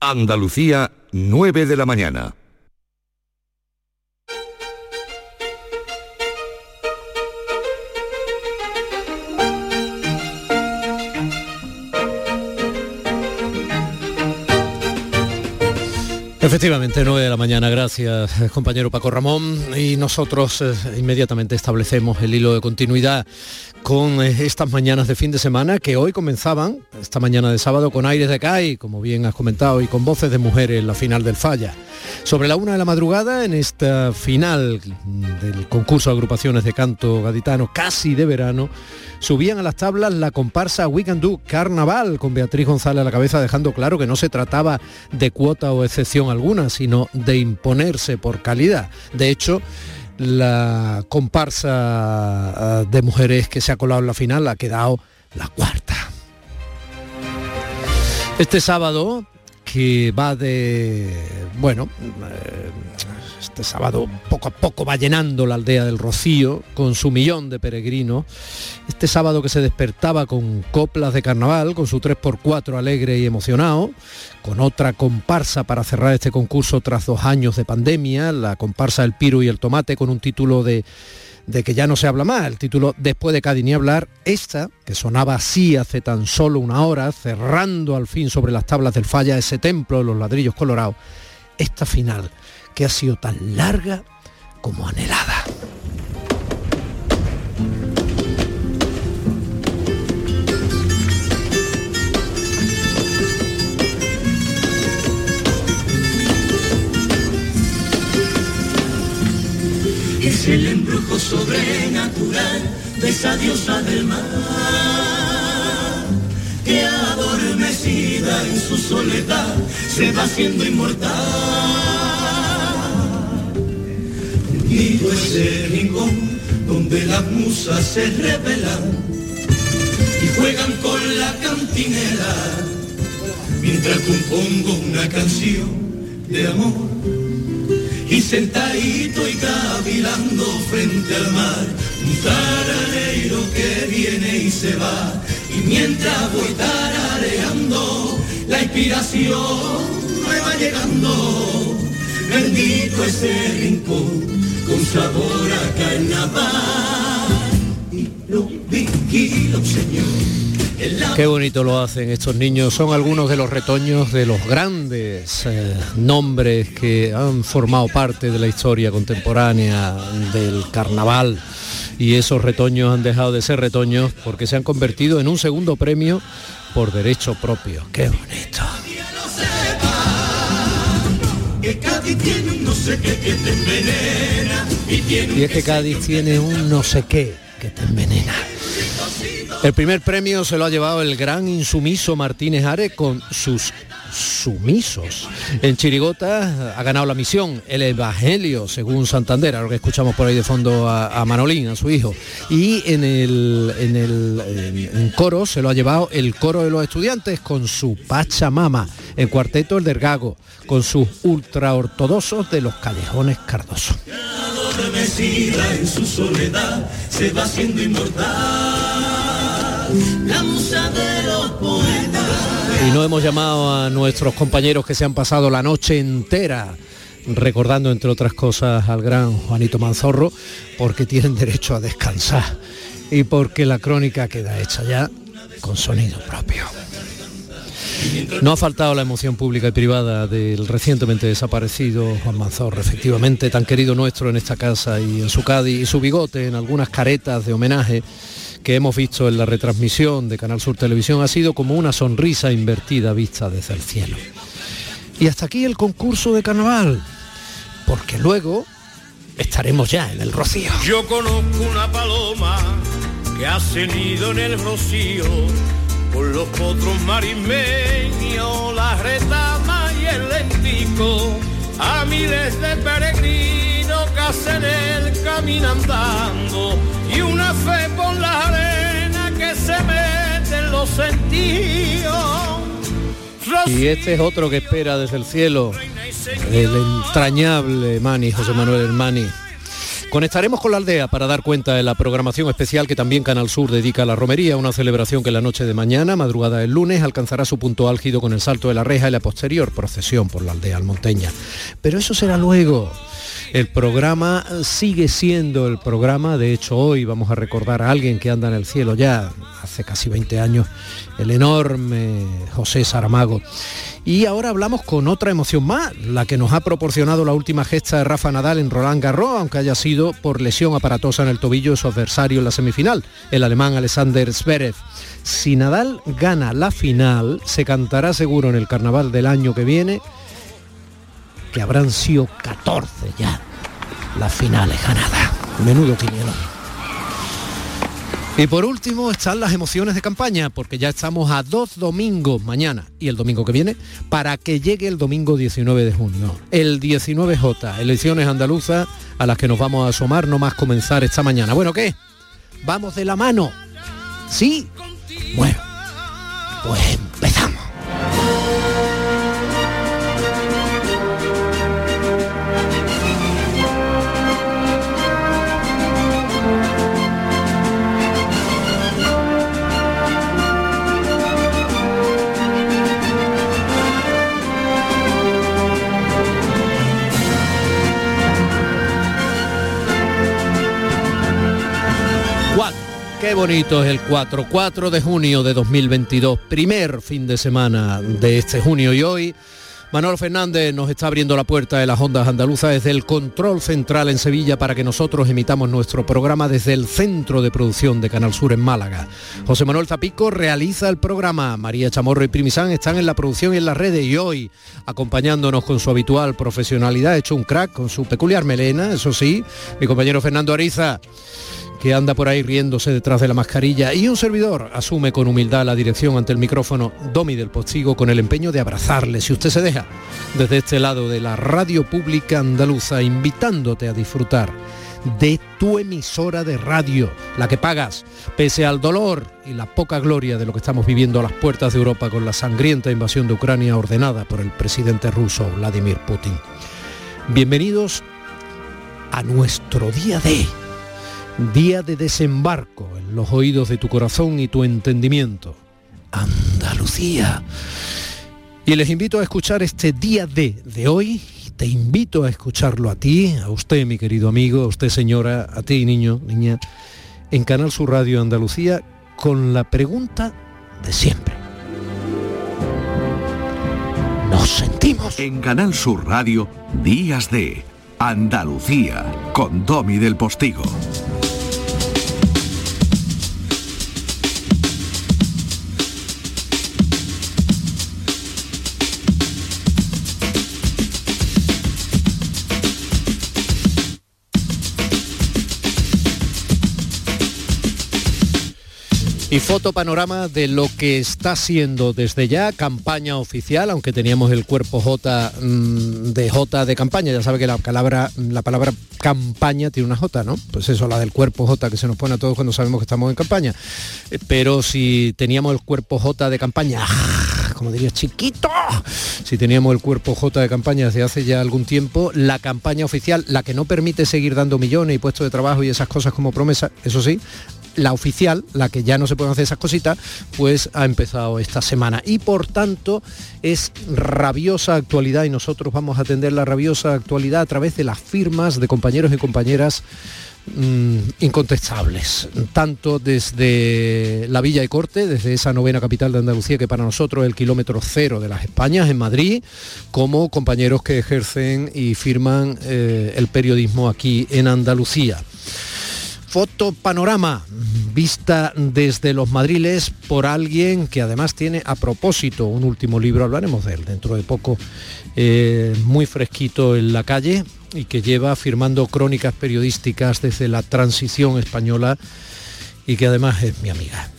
Andalucía, 9 de la mañana. Efectivamente, 9 de la mañana, gracias eh, compañero Paco Ramón. Y nosotros eh, inmediatamente establecemos el hilo de continuidad con eh, estas mañanas de fin de semana que hoy comenzaban, esta mañana de sábado, con aires de CAI, como bien has comentado, y con voces de mujeres en la final del Falla. Sobre la una de la madrugada, en esta final del concurso de agrupaciones de canto gaditano, casi de verano, subían a las tablas la comparsa We Can Do Carnaval, con Beatriz González a la cabeza, dejando claro que no se trataba de cuota o excepción alguna, sino de imponerse por calidad. De hecho, la comparsa ah, de mujeres que se ha colado en la final ha quedado la cuarta. Este sábado, que va de, bueno, eh, este sábado poco a poco va llenando la aldea del Rocío con su millón de peregrinos. Este sábado que se despertaba con coplas de carnaval, con su 3x4 alegre y emocionado, con otra comparsa para cerrar este concurso tras dos años de pandemia, la comparsa El Piro y el Tomate con un título de que ya no se habla más, el título Después de Cádiz ni hablar, esta, que sonaba así hace tan solo una hora, cerrando al fin sobre las tablas del falla ese templo de los ladrillos colorados, esta final que ha sido tan larga como anhelada. Es el embrujo sobrenatural de esa diosa del mar, que adormecida en su soledad se va haciendo inmortal. Y ese rincón donde las musas se revelan y juegan con la cantinela. Mientras compongo una canción de amor y sentadito y cavilando frente al mar, un tarareiro que viene y se va, y mientras voy tarareando, la inspiración me va llegando, bendito ese rincón, con sabor a carnaval, y lo vigilo, Señor. Qué bonito lo hacen estos niños. Son algunos de los retoños de los grandes eh, nombres que han formado parte de la historia contemporánea del carnaval. Y esos retoños han dejado de ser retoños porque se han convertido en un segundo premio por derecho propio. Qué bonito. Y es que Cádiz tiene un no sé qué que te envenena. El primer premio se lo ha llevado el gran insumiso Martínez Are con sus sumisos. En Chirigota ha ganado la misión, el Evangelio, según Santander, ahora que escuchamos por ahí de fondo a, Manolín, a su hijo. Y en el, en el coro se lo ha llevado el coro de los estudiantes con su Pachamama. En cuarteto el Dergago, con sus ultraortodoxos de los callejones Cardoso. Y no hemos llamado a nuestros compañeros que se han pasado la noche entera recordando entre otras cosas al gran Juanito Manzorro porque tienen derecho a descansar y porque la crónica queda hecha ya con sonido propio. No ha faltado la emoción pública y privada del recientemente desaparecido Juan Manzorro, efectivamente tan querido nuestro en esta casa y en su Cádiz y su bigote en algunas caretas de homenaje que hemos visto en la retransmisión de Canal Sur Televisión ha sido como una sonrisa invertida vista desde el cielo. Y hasta aquí el concurso de carnaval, porque luego estaremos ya en el rocío. Yo conozco una paloma que ha cenido en el rocío con los potros marismeños, la retama y el lentico, a miles de peregrinos que hacen el camino andando y una fe por la arena que se mete en los sentidos. Y este es otro que espera desde el cielo, el entrañable Mani, José Manuel Hermani, Conectaremos con la aldea para dar cuenta de la programación especial que también Canal Sur dedica a la romería, una celebración que la noche de mañana, madrugada del lunes, alcanzará su punto álgido con el salto de la reja y la posterior procesión por la aldea almonteña. Pero eso será luego. El programa sigue siendo el programa, de hecho hoy vamos a recordar a alguien que anda en el cielo ya hace casi 20 años, el enorme José Saramago. Y ahora hablamos con otra emoción más, la que nos ha proporcionado la última gesta de Rafa Nadal en Roland Garros, aunque haya sido por lesión aparatosa en el tobillo de su adversario en la semifinal, el alemán Alexander Zverev. Si Nadal gana la final, se cantará seguro en el carnaval del año que viene, que habrán sido 14 ya las finales ganadas. Menudo quinielón. Y por último están las emociones de campaña, porque ya estamos a dos domingos, mañana y el domingo que viene, para que llegue el domingo 19 de junio. El 19J, elecciones andaluzas a las que nos vamos a asomar no más comenzar esta mañana. Bueno, ¿qué? ¿Vamos de la mano? ¿Sí? Bueno, pues empezamos. Qué bonito es el 4, 4 de junio de 2022, primer fin de semana de este junio. Y hoy Manuel Fernández nos está abriendo la puerta de las ondas andaluzas desde el control central en Sevilla para que nosotros emitamos nuestro programa desde el centro de producción de Canal Sur en Málaga. José Manuel Zapico realiza el programa, María Chamorro y Primisán están en la producción y en las redes. Y hoy acompañándonos con su habitual profesionalidad, hecho un crack con su peculiar melena, eso sí, mi compañero Fernando Ariza que anda por ahí riéndose detrás de la mascarilla y un servidor asume con humildad la dirección ante el micrófono Domi del Postigo con el empeño de abrazarle si usted se deja desde este lado de la radio pública andaluza invitándote a disfrutar de tu emisora de radio, la que pagas, pese al dolor y la poca gloria de lo que estamos viviendo a las puertas de Europa con la sangrienta invasión de Ucrania ordenada por el presidente ruso Vladimir Putin. Bienvenidos a nuestro día de día de desembarco en los oídos de tu corazón y tu entendimiento. Andalucía. Y les invito a escuchar este día de de hoy. Te invito a escucharlo a ti, a usted, mi querido amigo, a usted, señora, a ti, niño, niña, en Canal Sur Radio Andalucía, con la pregunta de siempre. Nos sentimos. En Canal Sur Radio, Días de Andalucía, con Domi del Postigo. Y foto panorama de lo que está siendo desde ya campaña oficial, aunque teníamos el cuerpo J mm, de J de campaña, ya sabe que la palabra, la palabra campaña tiene una J, ¿no? Pues eso, la del cuerpo J que se nos pone a todos cuando sabemos que estamos en campaña. Eh, pero si teníamos el cuerpo J de campaña, como diría chiquito, si teníamos el cuerpo J de campaña desde hace ya algún tiempo, la campaña oficial, la que no permite seguir dando millones y puestos de trabajo y esas cosas como promesa, eso sí, la oficial, la que ya no se pueden hacer esas cositas, pues ha empezado esta semana. Y por tanto es rabiosa actualidad y nosotros vamos a atender la rabiosa actualidad a través de las firmas de compañeros y compañeras mm, incontestables, tanto desde la Villa y Corte, desde esa novena capital de Andalucía, que para nosotros es el kilómetro cero de las Españas, en Madrid, como compañeros que ejercen y firman eh, el periodismo aquí en Andalucía. Foto panorama, vista desde los madriles por alguien que además tiene a propósito un último libro, hablaremos de él dentro de poco, eh, muy fresquito en la calle y que lleva firmando crónicas periodísticas desde la transición española y que además es mi amiga.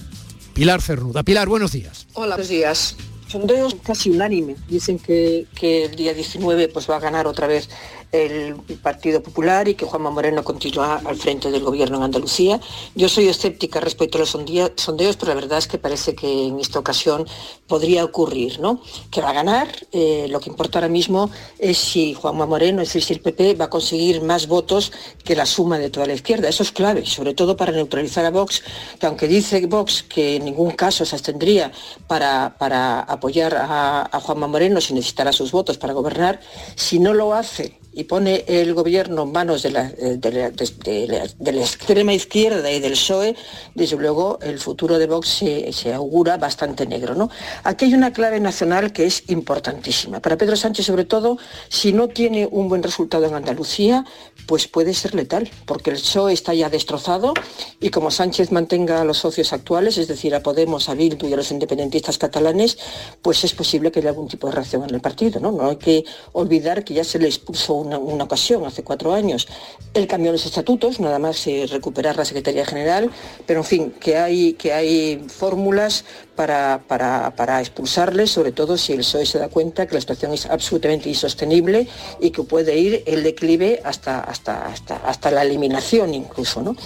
Pilar Cernuda. Pilar, buenos días. Hola, buenos días. sondeos casi unánime. Dicen que, que, el día 19 pues, va a ganar otra vez el Partido Popular y que Juanma Moreno continúa al frente del gobierno en Andalucía. Yo soy escéptica respecto a los sondeos, pero la verdad es que parece que en esta ocasión podría ocurrir, ¿no? Que va a ganar. Eh, lo que importa ahora mismo es si Juanma Moreno, es decir, si el PP va a conseguir más votos que la suma de toda la izquierda. Eso es clave, sobre todo para neutralizar a Vox, que aunque dice Vox que en ningún caso se abstendría para, para apoyar a, a Juanma Moreno si necesitara sus votos para gobernar, si no lo hace y pone el gobierno en manos de la, eh, de la, extrema izquierda y del PSOE, desde luego el futuro de Vox se, augura bastante negro. ¿no? Aquí hay una clave nacional que es importantísima. Para Pedro Sánchez, sobre todo, si no tiene un buen resultado en Andalucía, pues puede ser letal, porque el PSOE está ya destrozado y como Sánchez mantenga a los socios actuales, es decir, a Podemos, a Bildu y a los independentistas catalanes, pues es posible que haya algún tipo de reacción en el partido. No, no hay que olvidar que ya se le expuso un una, ocasión, hace cuatro años, el cambio de los estatutos, nada más recuperar la Secretaría General, pero en fin, que hay, que hay fórmulas para, para, expulsarles, sobre todo si el PSOE se da cuenta que la situación es absolutamente insostenible y que puede ir el declive hasta, hasta, hasta, hasta la eliminación incluso. ¿no?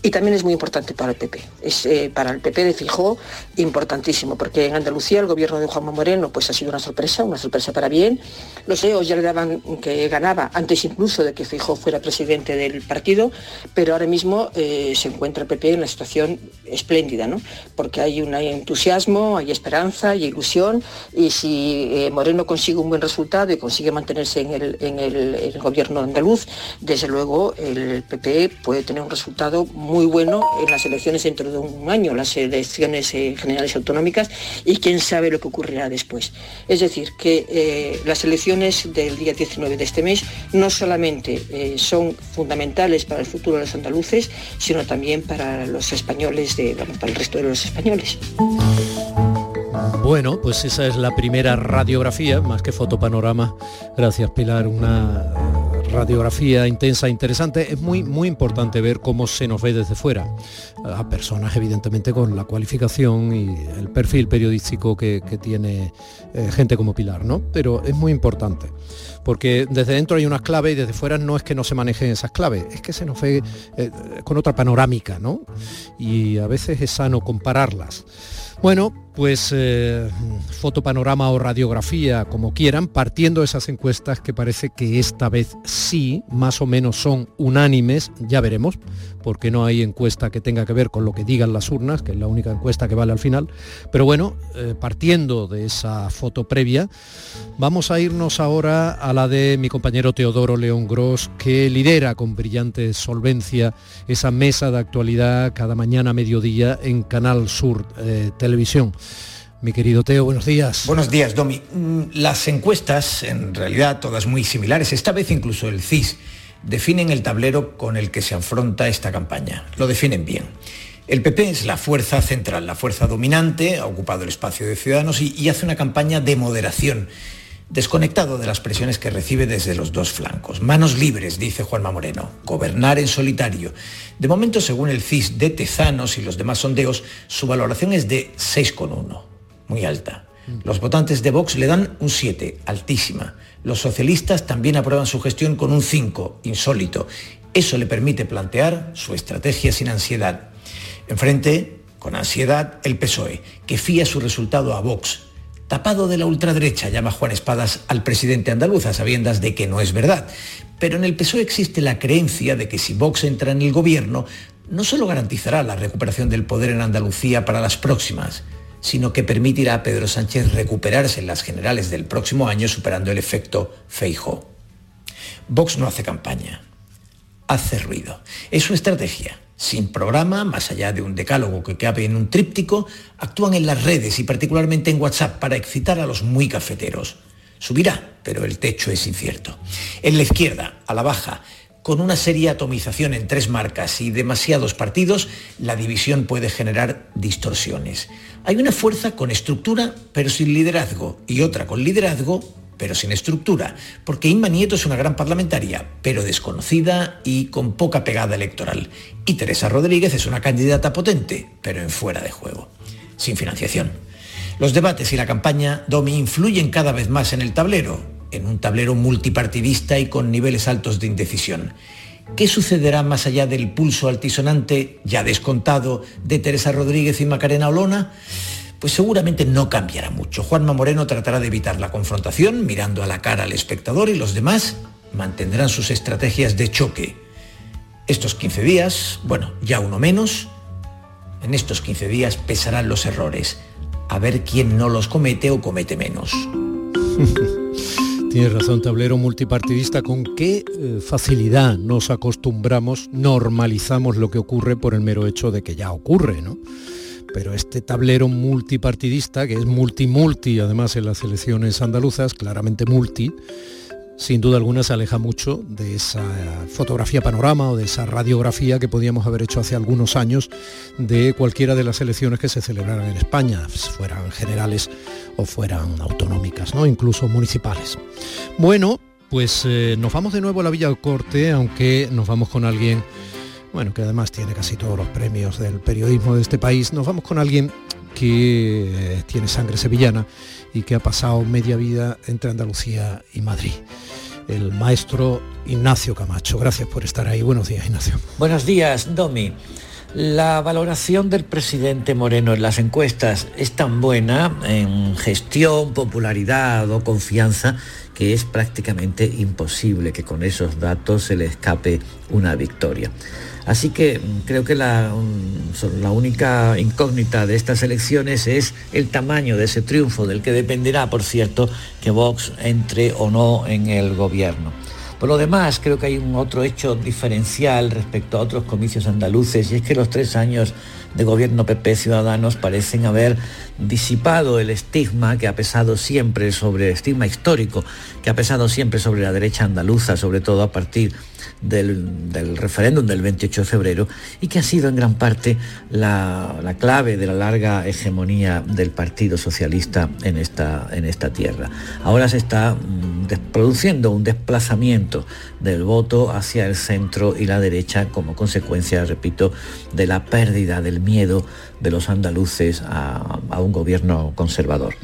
Y también es muy importante para el PP. Es, eh, para el PP de Fijó importantísimo, porque en Andalucía el gobierno de Juanma Moreno pues, ha sido una sorpresa, una sorpresa para bien. Los EOS ya le daban que ganaba antes incluso de que Fijó fuera presidente del partido, pero ahora mismo eh, se encuentra el PP en una situación espléndida, ¿no? porque hay un entusiasmo hay esperanza, hay ilusión y si eh, Moreno consigue un buen resultado y consigue mantenerse en el, gobierno andaluz, desde luego el PP puede tener un resultado muy bueno en las elecciones dentro de un año, las elecciones eh, generales autonómicas y quién sabe lo que ocurrirá después. Es decir, que eh, las elecciones del día 19 de este mes no solamente son fundamentales para el futuro de los andaluces, sino también para los españoles, de, para el resto de los españoles. Bueno, pues esa es la primera radiografía, más que fotopanorama. Gracias, Pilar. Una radiografía intensa, interesante. Es muy, muy importante ver cómo se nos ve desde fuera. A personas, evidentemente, con la cualificación y el perfil periodístico que, tiene eh, gente como Pilar, ¿no? Pero es muy importante. Porque desde dentro hay unas claves y desde fuera no es que no se manejen esas claves, es que se nos ve eh, con otra panorámica, ¿no? Y a veces es sano compararlas. Bueno, pues eh, fotopanorama o radiografía, como quieran, partiendo de esas encuestas que parece que esta vez sí, más o menos son unánimes, ya veremos, porque no hay encuesta que tenga que ver con lo que digan las urnas, que es la única encuesta que vale al final. Pero bueno, eh, partiendo de esa foto previa, vamos a irnos ahora a la de mi compañero Teodoro León Gross, que lidera con brillante solvencia esa mesa de actualidad cada mañana a mediodía en Canal Sur eh, Televisión. Mi querido Teo, buenos días. Buenos días, Domi. Mm, las encuestas, en realidad todas muy similares, esta vez incluso el CIS, definen el tablero con el que se afronta esta campaña. Lo definen bien. El PP es la fuerza central, la fuerza dominante, ha ocupado el espacio de Ciudadanos y, y hace una campaña de moderación desconectado de las presiones que recibe desde los dos flancos. Manos libres, dice Juanma Moreno, gobernar en solitario. De momento, según el CIS de Tezanos y los demás sondeos, su valoración es de 6,1, muy alta. Los votantes de Vox le dan un 7, altísima. Los socialistas también aprueban su gestión con un 5, insólito. Eso le permite plantear su estrategia sin ansiedad. Enfrente, con ansiedad, el PSOE, que fía su resultado a Vox, Tapado de la ultraderecha, llama Juan Espadas al presidente andaluz a sabiendas de que no es verdad. Pero en el PSOE existe la creencia de que si Vox entra en el gobierno, no solo garantizará la recuperación del poder en Andalucía para las próximas, sino que permitirá a Pedro Sánchez recuperarse en las generales del próximo año superando el efecto Feijo. Vox no hace campaña, hace ruido. Es su estrategia sin programa, más allá de un decálogo que cabe en un tríptico, actúan en las redes y particularmente en WhatsApp para excitar a los muy cafeteros. Subirá, pero el techo es incierto. En la izquierda, a la baja, con una seria atomización en tres marcas y demasiados partidos, la división puede generar distorsiones. Hay una fuerza con estructura pero sin liderazgo y otra con liderazgo pero sin estructura, porque Inma Nieto es una gran parlamentaria, pero desconocida y con poca pegada electoral. Y Teresa Rodríguez es una candidata potente, pero en fuera de juego, sin financiación. Los debates y la campaña Domi influyen cada vez más en el tablero, en un tablero multipartidista y con niveles altos de indecisión. ¿Qué sucederá más allá del pulso altisonante, ya descontado, de Teresa Rodríguez y Macarena Olona? Pues seguramente no cambiará mucho. Juanma Moreno tratará de evitar la confrontación, mirando a la cara al espectador y los demás mantendrán sus estrategias de choque. Estos 15 días, bueno, ya uno menos, en estos 15 días pesarán los errores, a ver quién no los comete o comete menos. Tienes razón, tablero multipartidista, con qué eh, facilidad nos acostumbramos, normalizamos lo que ocurre por el mero hecho de que ya ocurre, ¿no? Pero este tablero multipartidista, que es multi-multi, además en las elecciones andaluzas, claramente multi, sin duda alguna se aleja mucho de esa fotografía panorama o de esa radiografía que podíamos haber hecho hace algunos años de cualquiera de las elecciones que se celebraran en España, fueran generales o fueran autonómicas, ¿no? incluso municipales. Bueno, pues eh, nos vamos de nuevo a la Villa Corte, aunque nos vamos con alguien, bueno, que además tiene casi todos los premios del periodismo de este país, nos vamos con alguien que eh, tiene sangre sevillana y que ha pasado media vida entre Andalucía y Madrid. El maestro Ignacio Camacho. Gracias por estar ahí. Buenos días, Ignacio. Buenos días, Domi. La valoración del presidente Moreno en las encuestas es tan buena en gestión, popularidad o confianza que es prácticamente imposible que con esos datos se le escape una victoria. Así que mm, creo que la, única incógnita de estas elecciones es el tamaño de ese triunfo, del que dependerá, por cierto, que Vox entre o no en el gobierno. Por lo demás, creo que hay un otro hecho diferencial respecto a otros comicios andaluces, y es que los tres años de gobierno PP Ciudadanos parecen haber disipado el estigma que ha pesado siempre sobre, estigma histórico, que ha pesado siempre sobre la derecha andaluza, sobre todo a partir del, referéndum del 28 de febrero y que ha sido en gran parte la, clave de la larga hegemonía del Partido Socialista en esta, en esta tierra. Ahora se está mm, produciendo un desplazamiento del voto hacia el centro y la derecha como consecuencia, repito, de la pérdida del miedo de los andaluces a, a un gobierno conservador.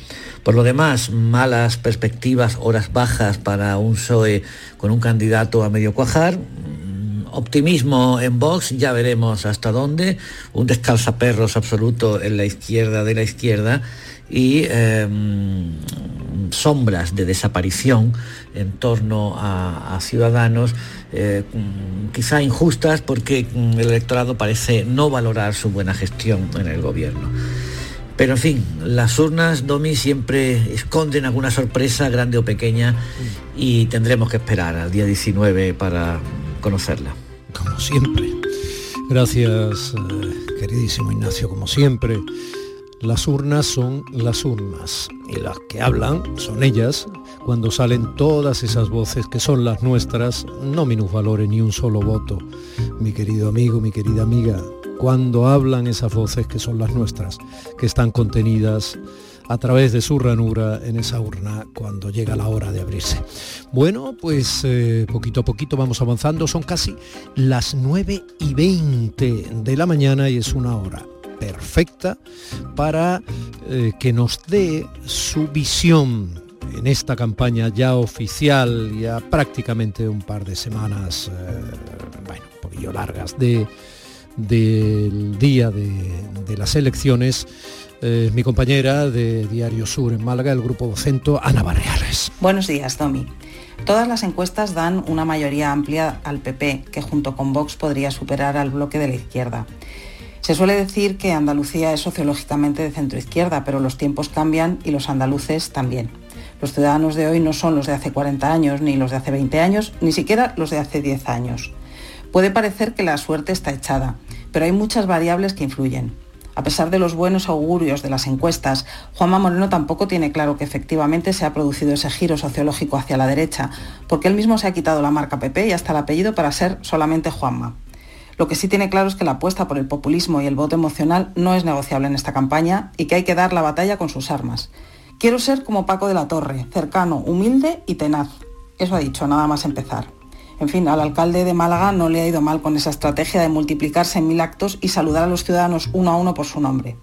Por lo demás, malas perspectivas, horas bajas para un PSOE con un candidato a medio cuajar, mm, optimismo en Vox, ya veremos hasta dónde, un descalzaperros absoluto en la izquierda de la izquierda y em, sombras de desaparición en torno a, Ciudadanos, eh, mm, quizá injustas porque mm, el electorado parece no valorar su buena gestión en el gobierno. Pero en fin, las urnas, Domi, siempre esconden alguna sorpresa, grande o pequeña, y tendremos que esperar al día 19 para conocerla. Como siempre. Gracias, eh, queridísimo Ignacio, como siempre. Las urnas son las urnas y las que hablan son ellas cuando salen todas esas voces que son las nuestras, no minusvalore ni un solo voto. Mi querido amigo, mi querida amiga, cuando hablan esas voces que son las nuestras, que están contenidas a través de su ranura en esa urna cuando llega la hora de abrirse. Bueno, pues eh, poquito a poquito vamos avanzando, son casi las 9 y 20 de la mañana y es una hora perfecta para eh, que nos dé su visión en esta campaña ya oficial, ya prácticamente un par de semanas, eh, bueno, un poquillo largas de del día de, las elecciones. Eh, mi compañera de Diario Sur en Málaga, el grupo Vocento, Ana Barreales. Buenos días, Domi. Todas las encuestas dan una mayoría amplia al PP, que junto con Vox podría superar al bloque de la izquierda. Se suele decir que Andalucía es sociológicamente de centro izquierda, pero los tiempos cambian y los andaluces también. Los ciudadanos de hoy no son los de hace 40 años, ni los de hace 20 años, ni siquiera los de hace 10 años. Puede parecer que la suerte está echada, pero hay muchas variables que influyen. A pesar de los buenos augurios de las encuestas, Juanma Moreno tampoco tiene claro que efectivamente se ha producido ese giro sociológico hacia la derecha, porque él mismo se ha quitado la marca PP y hasta el apellido para ser solamente Juanma. Lo que sí tiene claro es que la apuesta por el populismo y el voto emocional no es negociable en esta campaña y que hay que dar la batalla con sus armas. Quiero ser como Paco de la Torre, cercano, humilde y tenaz. Eso ha dicho, nada más empezar. En fin, al alcalde de Málaga no le ha ido mal con esa estrategia de multiplicarse en mil actos y saludar a los ciudadanos uno a uno por su nombre.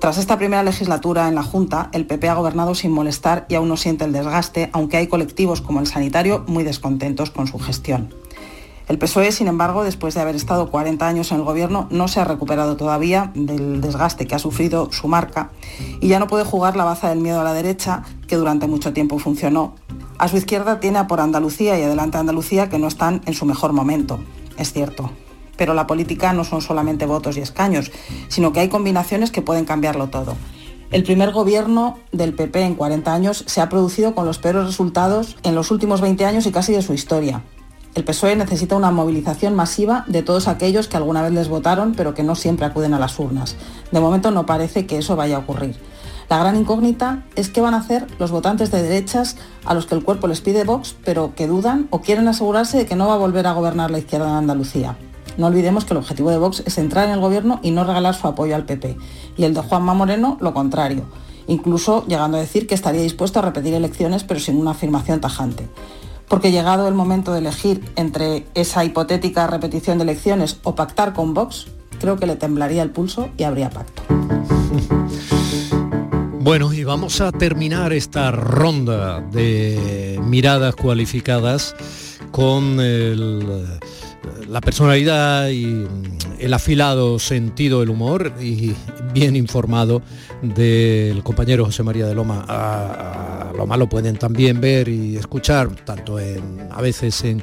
Tras esta primera legislatura en la Junta, el PP ha gobernado sin molestar y aún no siente el desgaste, aunque hay colectivos como el sanitario muy descontentos con su gestión. El PSOE, sin embargo, después de haber estado 40 años en el gobierno, no se ha recuperado todavía del desgaste que ha sufrido su marca y ya no puede jugar la baza del miedo a la derecha, que durante mucho tiempo funcionó. A su izquierda tiene a por Andalucía y adelante Andalucía que no están en su mejor momento, es cierto. Pero la política no son solamente votos y escaños, sino que hay combinaciones que pueden cambiarlo todo. El primer gobierno del PP en 40 años se ha producido con los peores resultados en los últimos 20 años y casi de su historia. El PSOE necesita una movilización masiva de todos aquellos que alguna vez les votaron pero que no siempre acuden a las urnas. De momento no parece que eso vaya a ocurrir. La gran incógnita es qué van a hacer los votantes de derechas a los que el cuerpo les pide Vox, pero que dudan o quieren asegurarse de que no va a volver a gobernar la izquierda en Andalucía. No olvidemos que el objetivo de Vox es entrar en el gobierno y no regalar su apoyo al PP. Y el de Juanma Moreno lo contrario, incluso llegando a decir que estaría dispuesto a repetir elecciones pero sin una afirmación tajante porque llegado el momento de elegir entre esa hipotética repetición de elecciones o pactar con Vox, creo que le temblaría el pulso y habría pacto. Bueno, y vamos a terminar esta ronda de miradas cualificadas con la personalidad y el afilado sentido del humor y bien informado del compañero José María de Loma. A, Loma lo pueden también ver y escuchar, tanto en, a veces en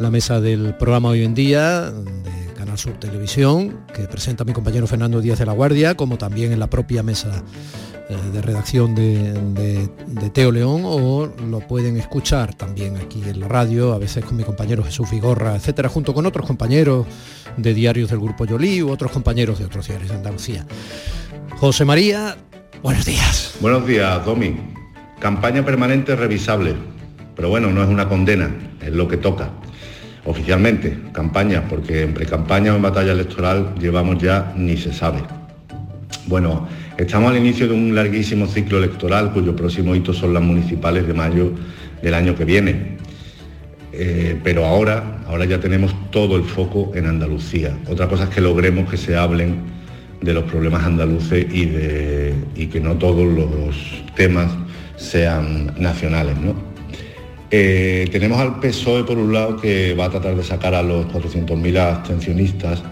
la mesa del programa Hoy en Día, de Canal Sur Televisión, que presenta mi compañero Fernando Díaz de la Guardia, como también en la propia mesa de redacción de, Teo León o lo pueden escuchar también aquí en la radio, a veces con mi compañero Jesús Vigorra, etcétera, junto con otros compañeros de diarios del Grupo Yolí u otros compañeros de otros diarios de Andalucía. José María, buenos días. Buenos días, Domi. Campaña permanente revisable, pero bueno, no es una condena, es lo que toca. Oficialmente, campaña, porque en pre-campaña o en batalla electoral llevamos ya ni se sabe. Bueno, Estamos al inicio de un larguísimo ciclo electoral cuyo próximo hito son las municipales de mayo del año que viene. Eh, pero ahora, ahora ya tenemos todo el foco en Andalucía. Otra cosa es que logremos que se hablen de los problemas andaluces y, que no todos los temas sean nacionales. Eh, tenemos al PSOE por un lado que va a tratar de sacar a los 400.000 abstencionistas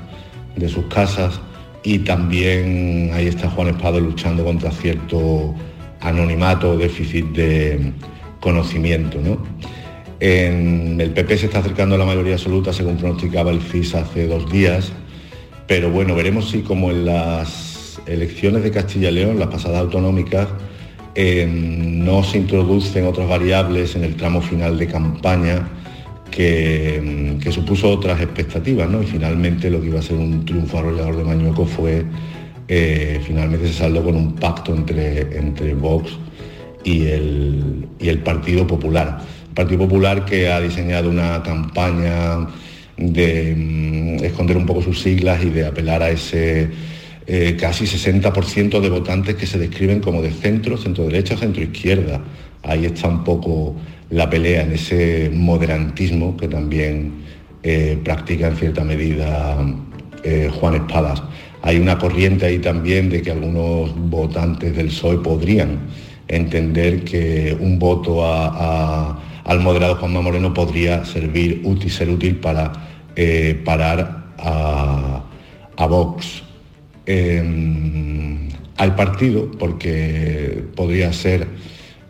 de sus casas y también ahí está Juan Espado luchando contra cierto anonimato o déficit de conocimiento. En el PP se está acercando a la mayoría absoluta según pronosticaba el CIS hace dos días, pero bueno, veremos si como en las elecciones de Castilla y León, las pasadas autonómicas, eh, no se introducen otras variables en el tramo final de campaña que, supuso otras expectativas, ¿no? Y finalmente lo que iba a ser un triunfo arrollador de Mañueco fue, eh, finalmente se saldó con un pacto entre, entre Vox y el, el Partido Popular. Partido Popular que ha diseñado una campaña de mm, esconder un poco sus siglas y de apelar a ese eh, casi 60% de votantes que se describen como de centro, centro derecha, centro izquierda. Ahí está un poco la pelea en ese moderantismo que también eh, practica en cierta medida eh, Juan Espadas. Hay una corriente ahí también de que algunos votantes del PSOE podrían entender que un voto al moderado Juanma Moreno podría servir útil, ser útil para eh, parar a, Vox. Em, al partido, porque podría ser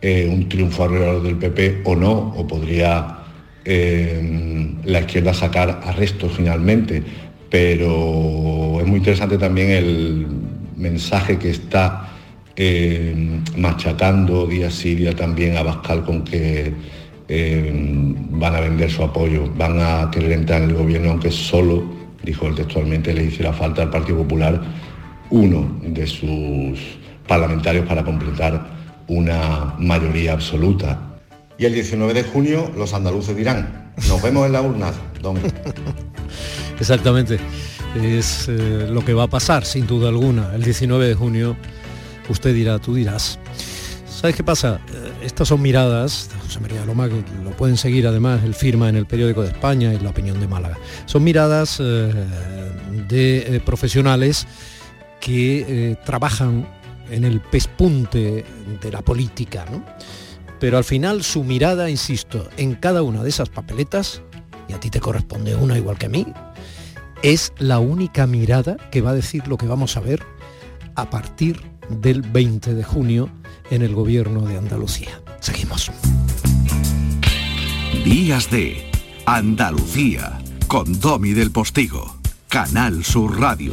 eh, un triunfo alrededor del PP o no, o podría eh, la izquierda sacar arrestos finalmente. Pero es muy interesante también el mensaje que está eh, machacando día sí también a Bascal con que van a vender su apoyo, van a querer entrar en el gobierno, aunque solo, dijo él textualmente, le hiciera falta al Partido Popular uno de sus parlamentarios para completar una mayoría absoluta. Y el 19 de junio los andaluces dirán, nos vemos en la urna, don. Exactamente, es eh, lo que va a pasar, sin duda alguna. El 19 de junio usted dirá, tú dirás. ¿Sabes qué pasa? Eh, estas son miradas, José María Loma, que lo pueden seguir además, el firma en el periódico de España y la opinión de Málaga. Son miradas eh, de profesionales que trabajan en el pespunte de la política, ¿no? Pero al final su mirada, insisto, en cada una de esas papeletas, y a ti te corresponde una igual que a mí, es la única mirada que va a decir lo que vamos a ver a partir del 20 de junio en el gobierno de Andalucía. Seguimos. Días de Andalucía con Domi del Postigo, Canal Sur Radio.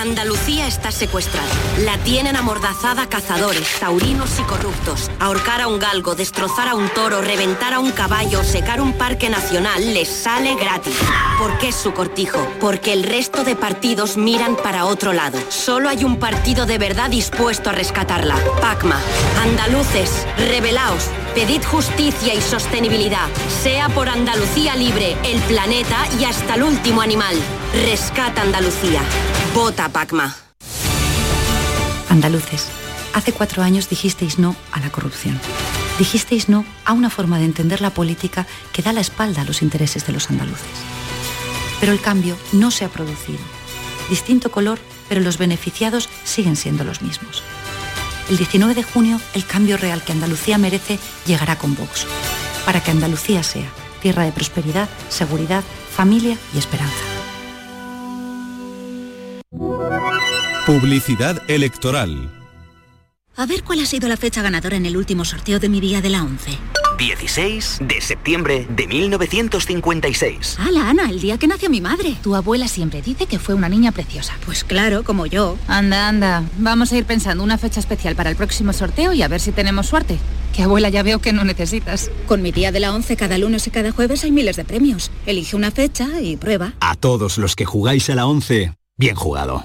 Andalucía está secuestrada. La tienen amordazada cazadores, taurinos y corruptos. Ahorcar a un galgo, destrozar a un toro, reventar a un caballo, secar un parque nacional les sale gratis. ¿Por qué es su cortijo? Porque el resto de partidos miran para otro lado. Solo hay un partido de verdad dispuesto a rescatarla. Pacma. Andaluces, rebelaos. Pedid justicia y sostenibilidad. Sea por Andalucía libre, el planeta y hasta el último animal. Rescata Andalucía. Vota Pacma. Andaluces, hace cuatro años dijisteis no a la corrupción. Dijisteis no a una forma de entender la política que da la espalda a los intereses de los andaluces. Pero el cambio no se ha producido. Distinto color, pero los beneficiados siguen siendo los mismos. El 19 de junio, el cambio real que Andalucía merece llegará con Vox, para que Andalucía sea tierra de prosperidad, seguridad, familia y esperanza. Publicidad electoral. A ver cuál ha sido la fecha ganadora en el último sorteo de mi día de la 11. 16 de septiembre de 1956. ¡Hala, Ana! El día que nació mi madre. Tu abuela siempre dice que fue una niña preciosa. Pues claro, como yo. Anda, anda. Vamos a ir pensando una fecha especial para el próximo sorteo y a ver si tenemos suerte. Que abuela ya veo que no necesitas. Con mi día de la 11 cada lunes y cada jueves hay miles de premios. Elige una fecha y prueba. A todos los que jugáis a la 11, bien jugado.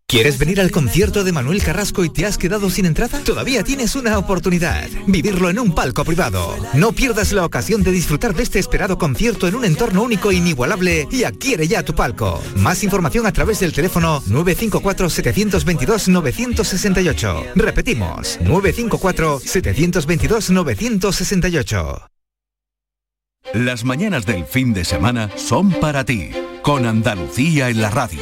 ¿Quieres venir al concierto de Manuel Carrasco y te has quedado sin entrada? Todavía tienes una oportunidad. Vivirlo en un palco privado. No pierdas la ocasión de disfrutar de este esperado concierto en un entorno único e inigualable y adquiere ya tu palco. Más información a través del teléfono 954-722-968. Repetimos, 954-722-968. Las mañanas del fin de semana son para ti, con Andalucía en la radio,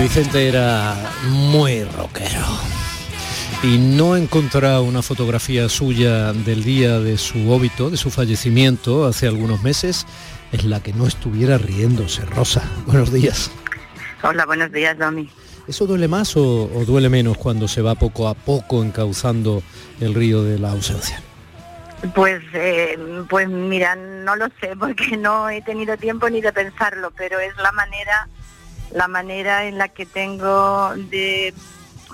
Vicente era muy rockero. y no he encontrado una fotografía suya del día de su óbito, de su fallecimiento hace algunos meses, en la que no estuviera riéndose. Rosa, buenos días. Hola, buenos días, Domi. ¿Eso duele más o, o duele menos cuando se va poco a poco encauzando el río de la ausencia? Pues, eh, pues mira, no lo sé porque no he tenido tiempo ni de pensarlo, pero es la manera, la manera en la que tengo de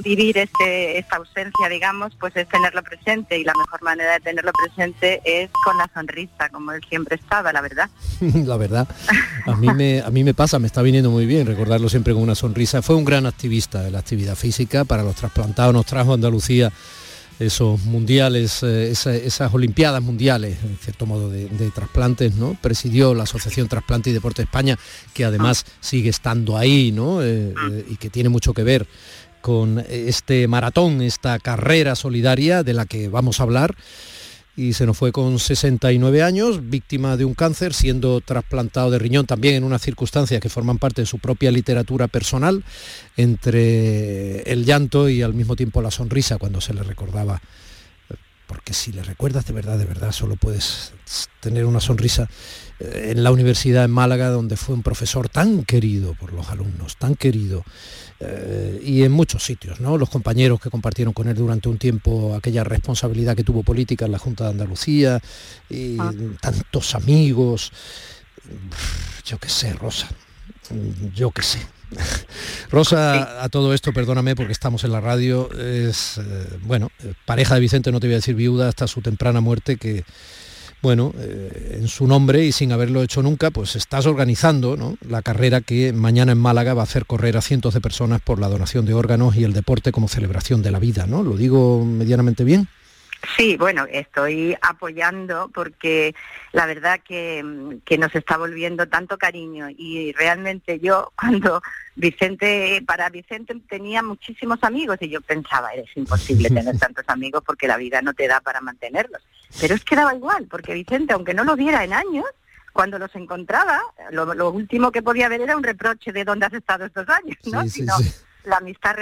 vivir este, esta ausencia, digamos, pues es tenerlo presente y la mejor manera de tenerlo presente es con la sonrisa, como él siempre estaba, la verdad. la verdad, a mí, me, a mí me pasa, me está viniendo muy bien recordarlo siempre con una sonrisa. Fue un gran activista de la actividad física para los trasplantados, nos trajo a Andalucía esos mundiales, eh, esa- esas Olimpiadas mundiales, en cierto modo, de, de trasplantes, ¿no? Presidió la Asociación Trasplante y Deporte España, que además sigue estando ahí, ¿no? Eh, eh, y que tiene mucho que ver con este maratón, esta carrera solidaria de la que vamos a hablar. Y se nos fue con 69 años, víctima de un cáncer, siendo trasplantado de riñón también en unas circunstancias que forman parte de su propia literatura personal, entre el llanto y al mismo tiempo la sonrisa cuando se le recordaba. Porque si le recuerdas de verdad, de verdad, solo puedes tener una sonrisa eh, en la universidad en Málaga, donde fue un profesor tan querido por los alumnos, tan querido, eh, y en muchos sitios, ¿no? Los compañeros que compartieron con él durante un tiempo aquella responsabilidad que tuvo política en la Junta de Andalucía, y tantos amigos, yo qué sé, Rosa, yo qué sé. Rosa, a todo esto, perdóname porque estamos en la radio, es, eh, bueno, eh, pareja de Vicente, no te voy a decir viuda, hasta su temprana muerte, que, bueno, eh, en su nombre y sin haberlo hecho nunca, pues estás organizando ¿no? la carrera que mañana en Málaga va a hacer correr a cientos de personas por la donación de órganos y el deporte como celebración de la vida, ¿no? ¿Lo digo medianamente bien? Sí, bueno, estoy apoyando porque la verdad que, que nos está volviendo tanto cariño y realmente yo cuando Vicente, para Vicente tenía muchísimos amigos y yo pensaba, es imposible tener tantos amigos porque la vida no te da para mantenerlos. Pero es que daba igual, porque Vicente, aunque no lo viera en años, cuando los encontraba, lo, lo último que podía ver era un reproche de dónde has estado estos años, ¿no? Sí, sí, Sino sí. La amistad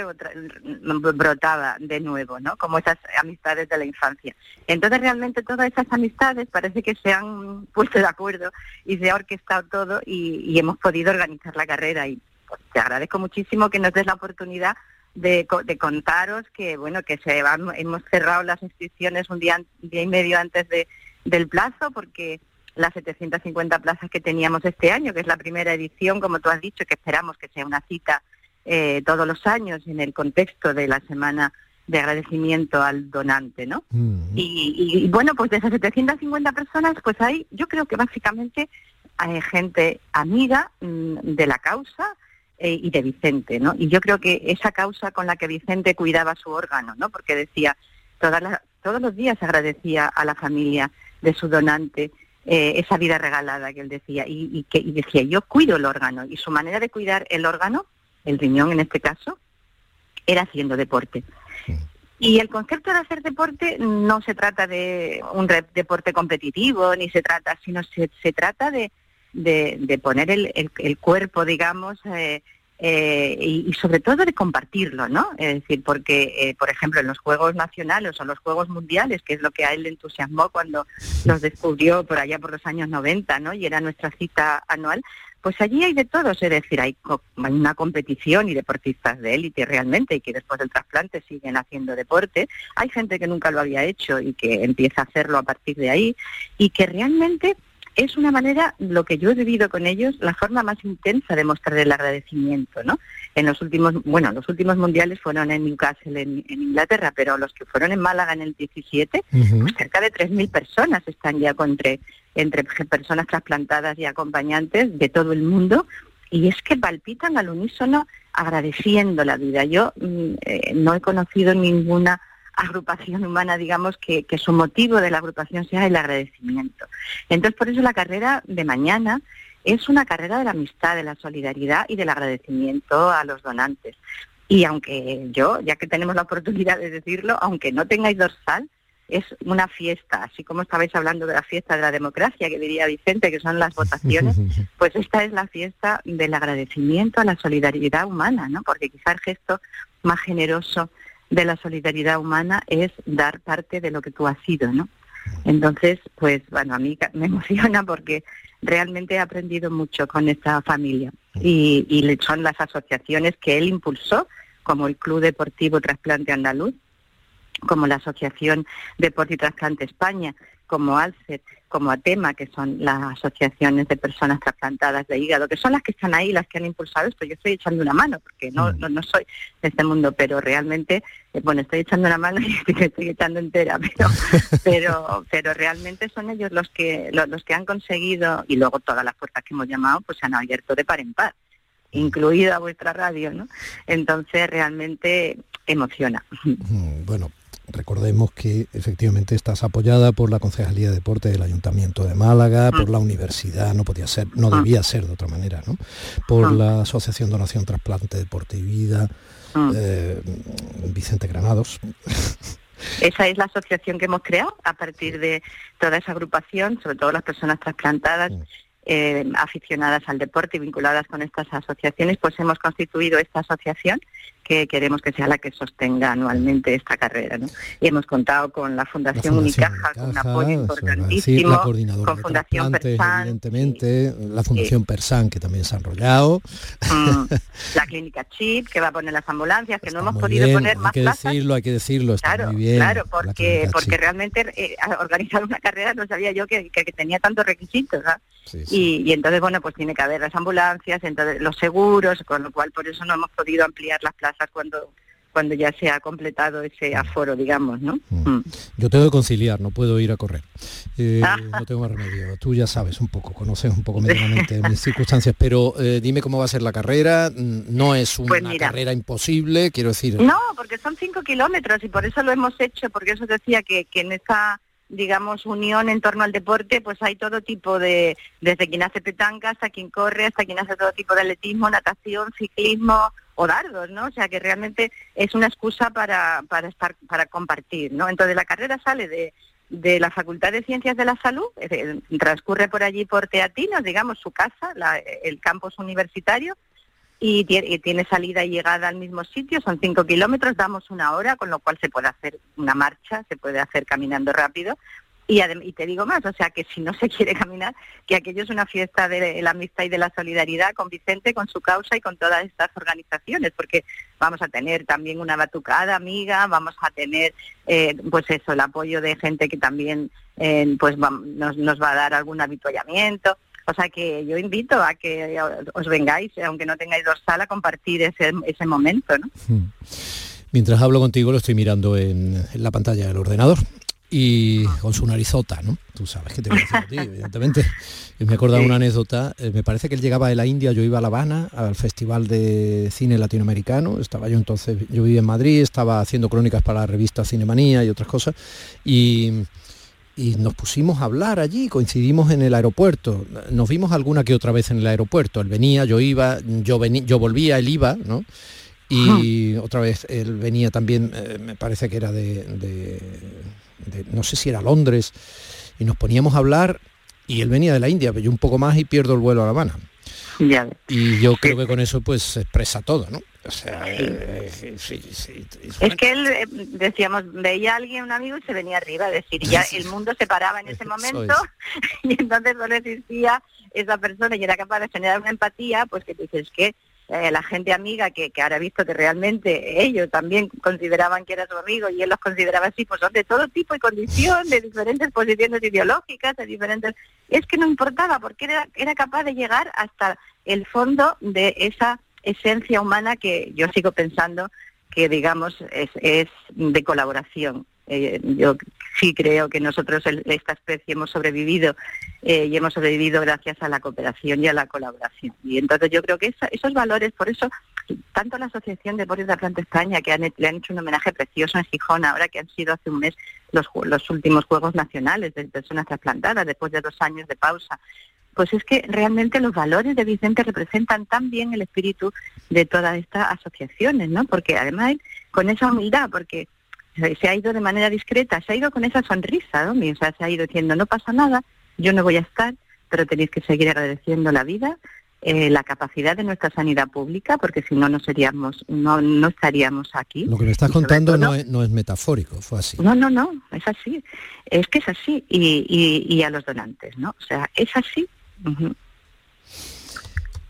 brotaba de nuevo, ¿no? Como esas amistades de la infancia. Entonces realmente todas esas amistades parece que se han puesto de acuerdo y se ha orquestado todo y, hemos podido organizar la carrera y pues, te agradezco muchísimo que nos des la oportunidad de, de contaros que bueno que se van, hemos cerrado las inscripciones un día, día y medio antes de, del plazo porque las 750 plazas que teníamos este año, que es la primera edición, como tú has dicho, que esperamos que sea una cita eh, todos los años en el contexto de la semana de agradecimiento al donante, ¿no? Y, y- y, bueno, pues de esas 750 personas, pues hay, yo creo que básicamente hay gente amiga mm, de la causa eh, y de Vicente, ¿no? Y yo creo que esa causa con la que Vicente cuidaba su órgano, ¿no? Porque decía, todas las- todos los días agradecía a la familia de su donante eh, esa vida regalada que él decía y, y que y decía yo cuido el órgano y su manera de cuidar el órgano, el riñón en este caso, era haciendo deporte. Y el concepto de hacer deporte no se trata de un deporte competitivo, ni se trata, sino se, se trata de, de, de poner el, el- el cuerpo, digamos, eh, eh, y, y sobre todo de compartirlo, ¿no? Es decir, porque, eh, por ejemplo, en los Juegos Nacionales o los Juegos Mundiales, que es lo que a él le entusiasmó cuando los descubrió por allá por los años 90, ¿no? Y era nuestra cita anual, pues allí hay de todo, es decir, hay, hay una competición y deportistas de élite realmente y que después del trasplante siguen haciendo deporte. Hay gente que nunca lo había hecho y que empieza a hacerlo a partir de ahí y que realmente es una manera, lo que yo he vivido con ellos, la forma más intensa de mostrar el agradecimiento, ¿no? En los últimos, bueno, los últimos mundiales fueron en Newcastle, en, en Inglaterra, pero los que fueron en Málaga en el 17, pues cerca de 3.000 personas están ya con entre, entre personas trasplantadas y acompañantes de todo el mundo y es que palpitan al unísono agradeciendo la vida. Yo mm, eh, no he conocido ninguna agrupación humana, digamos, que, que su motivo de la agrupación sea el agradecimiento. Entonces, por eso la carrera de mañana es una carrera de la amistad, de la solidaridad y del agradecimiento a los donantes. Y aunque yo, ya que tenemos la oportunidad de decirlo, aunque no tengáis dorsal, es una fiesta, así como estabais hablando de la fiesta de la democracia, que diría Vicente, que son las votaciones, pues esta es la fiesta del agradecimiento a la solidaridad humana, ¿no? Porque quizá el gesto más generoso de la solidaridad humana es dar parte de lo que tú has sido, ¿no? Entonces, pues bueno, a mí me emociona porque realmente he aprendido mucho con esta familia y, son las asociaciones que él impulsó, como el Club Deportivo Trasplante Andaluz, como la Asociación Deporte y Trasplante España, como ALCET, como ATEMA, que son las asociaciones de personas trasplantadas de hígado, que son las que están ahí, las que han impulsado esto. Yo estoy echando una mano, porque no, no, no soy de este mundo, pero realmente, eh, bueno, estoy echando una mano y me estoy echando entera, pero, pero, pero realmente son ellos los que, los, los que han conseguido, y luego todas las puertas que hemos llamado, pues se han abierto de par en par incluida vuestra radio, ¿no? Entonces realmente emociona. Mm, Bueno, recordemos que efectivamente estás apoyada por la Concejalía de Deporte del Ayuntamiento de Málaga, por la universidad, no podía ser, no debía ser de otra manera, ¿no? Por la Asociación Donación Trasplante Deporte y Vida, eh, Vicente Granados. Esa es la asociación que hemos creado a partir de toda esa agrupación, sobre todo las personas trasplantadas, eh, aficionadas al deporte y vinculadas con estas asociaciones, pues hemos constituido esta asociación que queremos que sea la que sostenga anualmente esta carrera. ¿no? Y hemos contado con la Fundación, Fundación Unicaja, con un apoyo importantísimo, la coordinadora con Fundación Persan, evidentemente, la Fundación Persan, que también se ha enrollado. mm, la clínica Chip, que va a poner las ambulancias, que no hemos podido bien, poner hay más que plazas. decirlo, hay que decirlo, está Claro, muy bien. claro, la porque porque realmente eh, organizar una carrera no sabía yo que, que- que tenía tantos requisitos. Sí, Y, y entonces, bueno, pues tiene que haber las ambulancias, entonces los seguros, con lo cual por eso no hemos podido ampliar las plazas cuando cuando ya se ha completado ese aforo, digamos, ¿no? Mm. Yo tengo que conciliar, no puedo ir a correr. Eh, Ah. no tengo remedio. Tú ya sabes un poco, conoces un poco medianamente mis circunstancias, pero eh, dime cómo va a ser la carrera. Mm, No es una Pues carrera imposible, quiero decir. No, porque son cinco kilómetros y por eso lo hemos hecho, porque eso decía que, que en esa digamos, unión en torno al deporte, pues hay todo tipo de, desde quien hace petanca hasta quien corre, hasta quien hace todo tipo de atletismo, natación, ciclismo o dardos, ¿no? O sea que realmente es una excusa para, para estar, para compartir, ¿no? Entonces la carrera sale de, de la Facultad de Ciencias de la Salud, transcurre por allí por Teatinos, digamos, su casa, la- el campus universitario, y tiene salida y llegada al mismo sitio, son cinco kilómetros, damos una hora, con lo cual se puede hacer una marcha, se puede hacer caminando rápido. Y, y te digo más, o sea que si no se quiere caminar, que aquello es una fiesta de la amistad y de la solidaridad con Vicente, con su causa y con todas estas organizaciones, porque vamos a tener también una batucada amiga, vamos a tener, eh, pues eso, el apoyo de gente que también eh, pues va- nos, nos va a dar algún habituallamiento. O sea que yo invito a que os vengáis, aunque no tengáis dorsal, a compartir ese, ese momento, ¿no? Mientras hablo contigo lo estoy mirando en la pantalla del ordenador y con su narizota, ¿no? Tú sabes que te voy a decir a ti, evidentemente. Y me acordado Sí. una anécdota, eh, me parece que él llegaba de la India, yo iba a La Habana, al Festival de Cine Latinoamericano, estaba yo entonces, yo vivía en Madrid, estaba haciendo crónicas para la revista Cinemanía y otras cosas, y, y nos pusimos a hablar allí, coincidimos en el aeropuerto, nos vimos alguna que otra vez en el aeropuerto, él venía, yo iba, yo, venía, yo volvía, él iba, ¿no? Y otra vez él venía también, eh, me parece que era de, de- de- no sé si era Londres, y nos poníamos a hablar y él venía de la India, pero yo un poco más y pierdo el vuelo a La Habana. Ya. Y yo creo que con eso pues se expresa todo, ¿no? O sea, eh, sí, sí, Es que él, eh, decíamos, veía a alguien, un amigo, y se venía arriba, es decir, ya el mundo se paraba en ese momento y entonces solo existía esa persona y era capaz de generar una empatía, pues que dices que eh, la gente amiga que, que ahora ha visto que realmente ellos también consideraban que era su amigo y él los consideraba así, pues son de todo tipo y condición, de diferentes posiciones ideológicas, de diferentes... Es que no importaba porque era, era capaz de llegar hasta el fondo de esa esencia humana que yo sigo pensando que digamos es, es de colaboración. Eh, yo sí creo que nosotros, el- esta especie, hemos sobrevivido eh, y hemos sobrevivido gracias a la cooperación y a la colaboración. Y entonces yo creo que esa- esos valores, por eso, tanto la Asociación de Deportes de Planta España, que han, le han hecho un homenaje precioso en Gijón, ahora que han sido hace un mes los, los últimos Juegos Nacionales de personas trasplantadas, después de dos años de pausa, pues es que realmente los valores de Vicente representan tan bien el espíritu de todas estas asociaciones, ¿no? Porque además con esa humildad, porque se ha ido de manera discreta, se ha ido con esa sonrisa, ¿no? O sea, se ha ido diciendo, no pasa nada, yo no voy a estar, pero tenéis que seguir agradeciendo la vida eh, la capacidad de nuestra sanidad pública, porque si no, no seríamos, no, no estaríamos aquí. Lo que me estás contando todo- no es, no es metafórico, fue así. No, no, no, es así. Es que es así. Y, y, y a los donantes, ¿no? O sea, es así.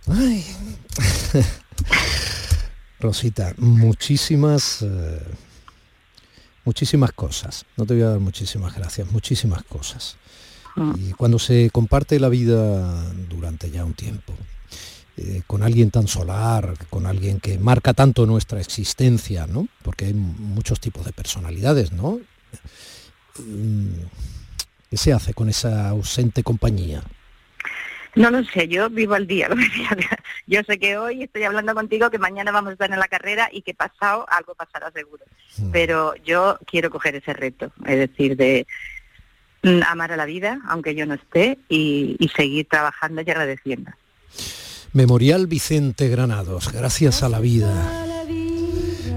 Ay. Rosita, muchísimas, eh, muchísimas cosas. No te voy a dar muchísimas gracias, muchísimas cosas. Y cuando se comparte la vida durante ya un tiempo, eh, con alguien tan solar, con alguien que marca tanto nuestra existencia, ¿no? Porque hay muchos tipos de personalidades, ¿no? Mm, ¿Qué se hace con esa ausente compañía? No lo sé, yo vivo al día. Yo sé que hoy estoy hablando contigo, que mañana vamos a estar en la carrera y que pasado algo pasará seguro. Pero yo quiero coger ese reto, es decir, de mm, amar a la vida, aunque yo no esté, y, y seguir trabajando y agradeciendo. Memorial Vicente Granados, gracias a la vida.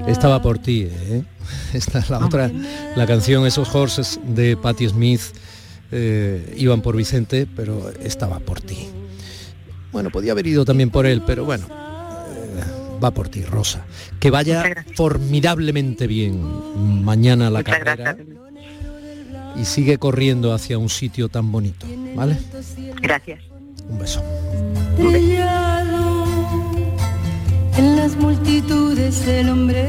Estaba por ti, ¿eh? Esta es la otra, la canción Esos Horses de Patti Smith, eh, iban por Vicente, pero estaba por ti. Bueno, podía haber ido también por él, pero bueno, eh, va por ti, Rosa. Que vaya formidablemente bien mañana la Muchas carrera gracias. y sigue corriendo hacia un sitio tan bonito, ¿vale? Gracias. Un beso. estrellado en las multitudes el hombre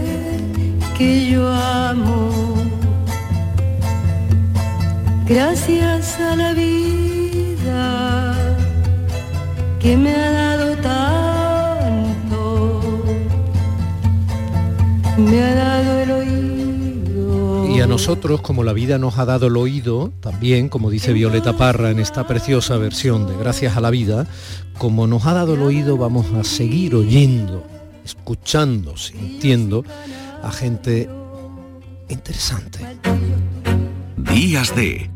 que yo amo. Gracias a la vida que me ha dado tanto, me ha dado el oído. Y a nosotros, como la vida nos ha dado el oído, también, como dice Violeta Parra en esta preciosa versión de Gracias a la vida, como nos ha dado el oído, vamos a seguir oyendo, escuchando, sintiendo a gente interesante. Días de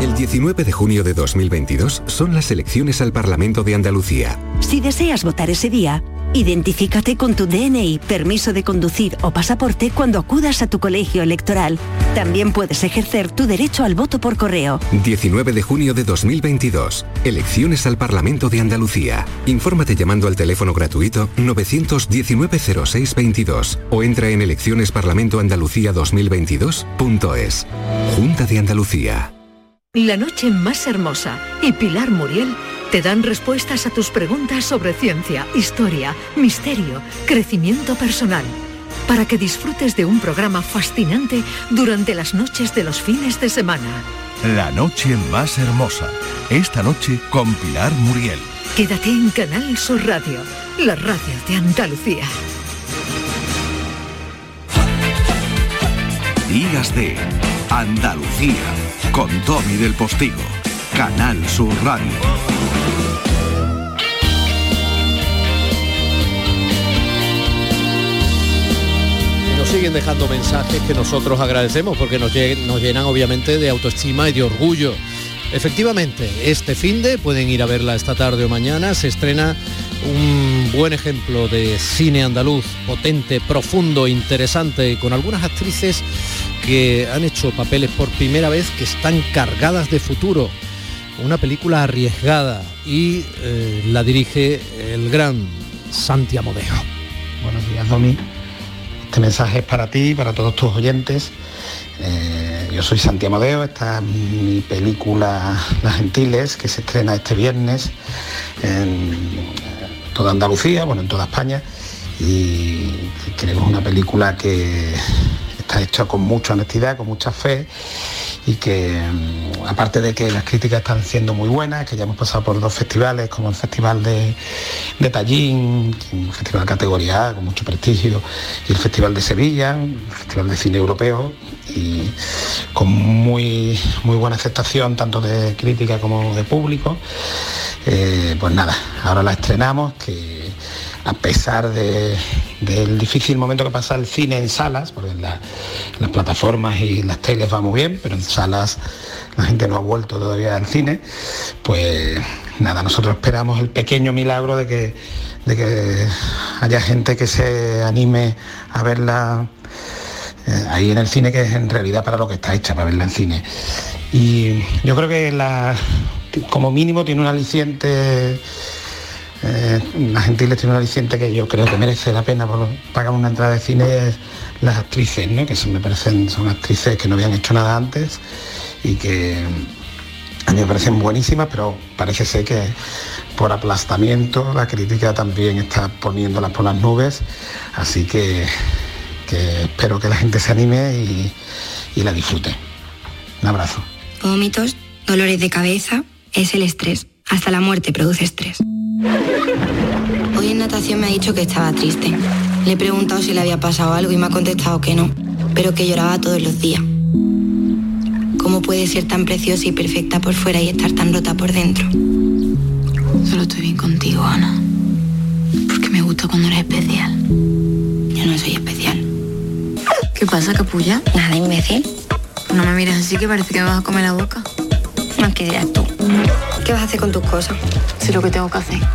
El 19 de junio de 2022 son las elecciones al Parlamento de Andalucía. Si deseas votar ese día, identifícate con tu DNI, permiso de conducir o pasaporte cuando acudas a tu colegio electoral. También puedes ejercer tu derecho al voto por correo. 19 de junio de 2022. Elecciones al Parlamento de Andalucía. Infórmate llamando al teléfono gratuito 919-0622 o entra en eleccionesparlamentoandalucía2022.es. Junta de Andalucía. La noche más hermosa y Pilar Muriel te dan respuestas a tus preguntas sobre ciencia, historia, misterio, crecimiento personal, para que disfrutes de un programa fascinante durante las noches de los fines de semana. La noche más hermosa. Esta noche con Pilar Muriel. Quédate en Canal Sur Radio, la radio de Andalucía. Días de Andalucía con Domi del Postigo, Canal Sur Radio. Nos siguen dejando mensajes que nosotros agradecemos porque nos llenan obviamente de autoestima y de orgullo. Efectivamente, este fin de pueden ir a verla esta tarde o mañana, se estrena un buen ejemplo de cine andaluz, potente, profundo, interesante, con algunas actrices que han hecho papeles por primera vez que están cargadas de futuro. Una película arriesgada y eh, la dirige el gran Santi Amodeo. Buenos días, Domi. Este mensaje es para ti, para todos tus oyentes. Eh, yo soy Santi Amadeo, esta es mi película Las Gentiles, que se estrena este viernes en eh, toda Andalucía, bueno, en toda España. Y creo una película que está hecha con mucha honestidad, con mucha fe y que mm, aparte de que las críticas están siendo muy buenas, que ya hemos pasado por dos festivales, como el Festival de, de Tallín, un festival categoría A con mucho prestigio, y el Festival de Sevilla, un Festival de Cine Europeo, y con muy, muy buena aceptación tanto de crítica como de público. Eh, pues nada, ahora la estrenamos, que a pesar de- del difícil momento que pasa el cine en salas, porque la- las plataformas y las teles va muy bien, pero en salas la gente no ha vuelto todavía al cine, pues nada, nosotros esperamos el pequeño milagro de que, de que haya gente que se anime a verla eh, ahí en el cine, que es en realidad para lo que está hecha, para verla en cine. Y yo creo que la, como mínimo tiene un aliciente, eh, las gentiles tiene un aliciente que yo creo que merece la pena por pagar una entrada de cine, las actrices, que son, me parecen, son actrices que no habían hecho nada antes y que a mí me parecen buenísimas, pero parece ser que por aplastamiento la crítica también está poniéndolas por las nubes, así que, espero que la gente se anime y la disfrute. Un abrazo. Vómitos, dolores de cabeza, es el estrés. Hasta la muerte produce estrés. Hoy en natación me ha dicho que estaba triste. Le he preguntado si le había pasado algo y me ha contestado que no, pero que lloraba todos los días. ¿Cómo puede ser tan preciosa y perfecta por fuera y estar tan rota por dentro? Solo estoy bien contigo, Ana. Porque me gusta cuando eres especial. Yo no soy especial. ¿Qué pasa, capulla? Nada, imbécil. No me miras así que parece que me vas a comer la boca. No, ¿qué dirás tú? ¿Qué vas a hacer con tus cosas? Sé lo que tengo que hacer.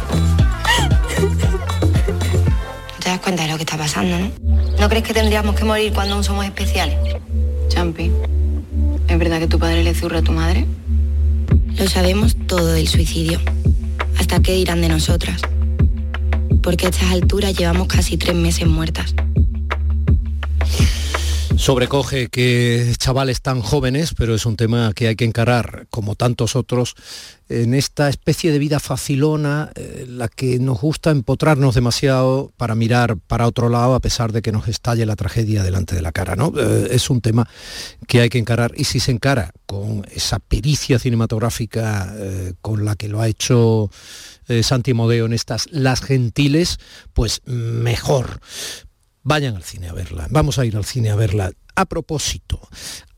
¿Te das cuenta de lo que está pasando, no? ¿No crees que tendríamos que morir cuando aún somos especiales? Champi, ¿es verdad que tu padre le zurra a tu madre? Lo sabemos todo del suicidio. ¿Hasta qué dirán de nosotras? Porque a estas alturas llevamos casi tres meses muertas. Sobrecoge que chavales tan jóvenes, pero es un tema que hay que encarar, como tantos otros, en esta especie de vida facilona, eh, la que nos gusta empotrarnos demasiado para mirar para otro lado a pesar de que nos estalle la tragedia delante de la cara. ¿no? Eh, es un tema que hay que encarar y si se encara con esa pericia cinematográfica eh, con la que lo ha hecho Santi Modeo en estas Las Gentiles, pues mejor. Vayan al cine a verla, vamos a ir al cine a verla. A propósito,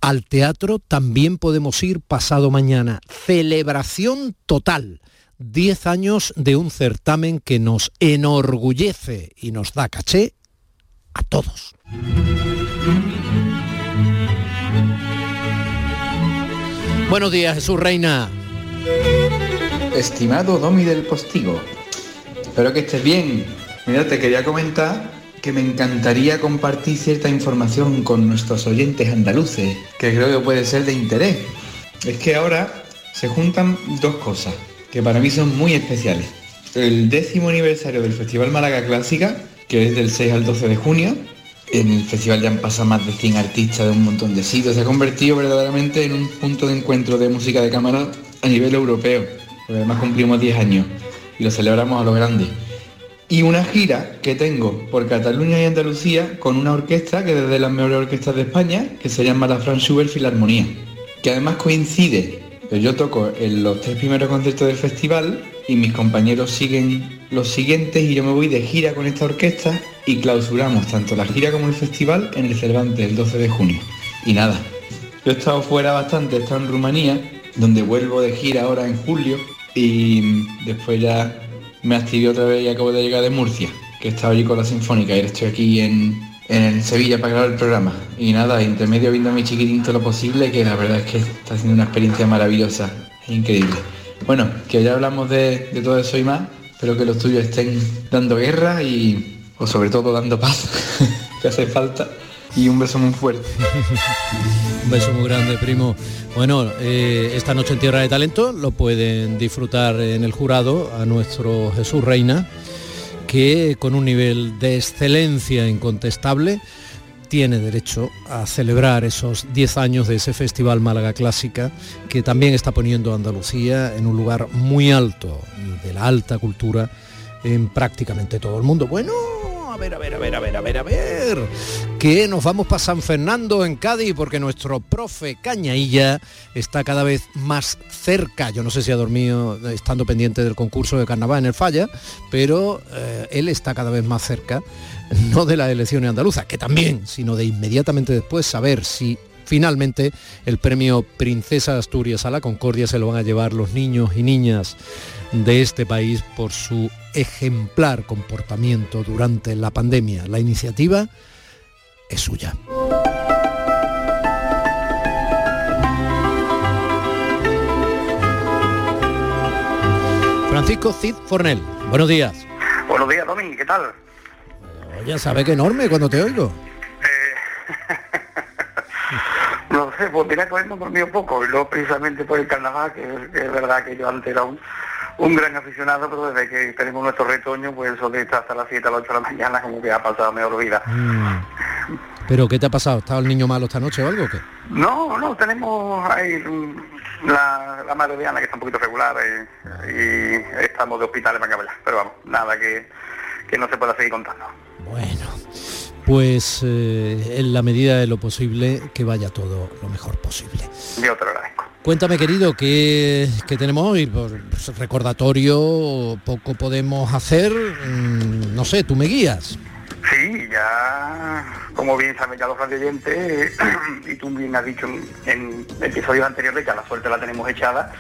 al teatro también podemos ir pasado mañana. Celebración total. 10 años de un certamen que nos enorgullece y nos da caché a todos. Buenos días, Jesús Reina. Estimado Domi del Postigo, espero que estés bien. Mira, te quería comentar que me encantaría compartir cierta información con nuestros oyentes andaluces, que creo que puede ser de interés. Es que ahora se juntan dos cosas que para mí son muy especiales. El décimo aniversario del Festival Málaga Clásica, que es del 6 al 12 de junio. En el festival ya han pasado más de 100 artistas de un montón de sitios. Se ha convertido verdaderamente en un punto de encuentro de música de cámara a nivel europeo. Además cumplimos 10 años y lo celebramos a lo grande. Y una gira que tengo por Cataluña y Andalucía con una orquesta que es de las mejores orquestas de España, que se llama la Franz Schubert Filarmonía. Que además coincide, yo toco en los tres primeros conciertos del festival y mis compañeros siguen los siguientes y yo me voy de gira con esta orquesta y clausuramos tanto la gira como el festival en el Cervantes el 12 de junio. Y nada, yo he estado fuera bastante, he estado en Rumanía, donde vuelvo de gira ahora en julio y después ya me activé otra vez y acabo de llegar de Murcia, que he estado allí con la Sinfónica y estoy aquí en, en Sevilla para grabar el programa. Y nada, entre medio viendo a mi chiquitín todo lo posible, que la verdad es que está siendo una experiencia maravillosa, increíble. Bueno, que ya hablamos de, de todo eso y más, espero que los tuyos estén dando guerra y, o sobre todo dando paz, que hace falta. Y un beso muy fuerte. Un beso muy grande, primo. Bueno, eh, esta noche en Tierra de Talento lo pueden disfrutar en el jurado a nuestro Jesús Reina, que con un nivel de excelencia incontestable tiene derecho a celebrar esos 10 años de ese Festival Málaga Clásica, que también está poniendo a Andalucía en un lugar muy alto de la alta cultura en prácticamente todo el mundo. Bueno, a ver, a ver, a ver, a ver, a ver, a ver, que nos vamos para San Fernando en Cádiz porque nuestro profe Cañailla está cada vez más cerca. Yo no sé si ha dormido estando pendiente del concurso de carnaval en el Falla, pero eh, él está cada vez más cerca, no de las elecciones andaluzas, que también, sino de inmediatamente después saber si Finalmente, el premio Princesa Asturias a la Concordia se lo van a llevar los niños y niñas de este país por su ejemplar comportamiento durante la pandemia. La iniciativa es suya. Francisco Cid Fornel, buenos días. Buenos días, Domi, ¿qué tal? Ya sabe que enorme cuando te oigo. No sé, pues mira que hemos dormido poco, y luego precisamente por el carnaval, que es, que es verdad que yo antes era un, un gran aficionado, pero desde que tenemos nuestro retoño, pues eso de estar hasta las 7 a las 8 de la mañana, como que ha pasado mejor vida. Mm. ¿Pero qué te ha pasado? ¿Estaba el niño malo esta noche o algo o qué? No, no, tenemos ahí la, la madre Diana que está un poquito regular eh, y, estamos de hospitales para que vaya. Pero vamos, nada que, que no se pueda seguir contando. Bueno, pues eh, en la medida de lo posible que vaya todo lo mejor posible. Yo te lo agradezco. Cuéntame, querido, ¿qué, qué tenemos hoy? Pues, recordatorio, poco podemos hacer. Mm, no sé, tú me guías. Sí, ya, como bien saben ya los radioyentes, y tú bien has dicho en, en episodios anteriores, ya la suerte la tenemos echada,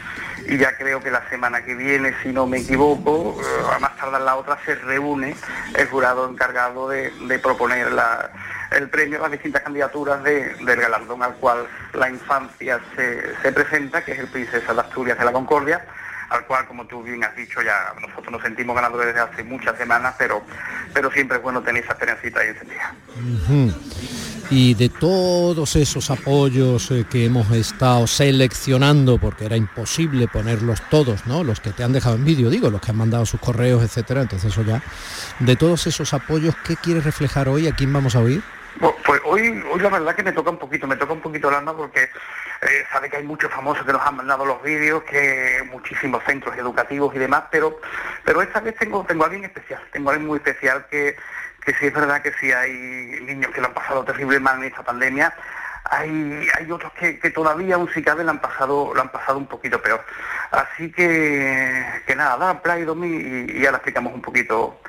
y ya creo que la semana que viene, si no me equivoco, eh, a más tardar la otra, se reúne el jurado encargado de, de proponer la- el premio a las distintas candidaturas de- del galardón al cual la infancia se, se presenta, que es el Princesa de Asturias de la Concordia, al cual, como tú bien has dicho, ya nosotros nos sentimos ganadores desde hace muchas semanas, pero, pero siempre es bueno tener esa esperanzita ahí encendida. Y de todos esos apoyos eh, que hemos estado seleccionando, porque era imposible ponerlos todos, ¿no? Los que te han dejado en vídeo, digo, los que han mandado sus correos, etcétera, entonces eso ya. De todos esos apoyos, ¿qué quieres reflejar hoy? ¿A quién vamos a oír? Pues hoy, hoy la verdad que me toca un poquito, me toca un poquito el alma porque eh, sabe que hay muchos famosos que nos han mandado los vídeos, que muchísimos centros educativos y demás, pero pero esta vez tengo tengo a alguien especial, tengo a alguien muy especial que, que sí es verdad que sí hay niños que lo han pasado terrible mal en esta pandemia, hay, hay otros que, que todavía aún si cabe lo han pasado, lo han pasado un poquito peor. Así que, que nada, da play Domi y, y ahora explicamos un poquito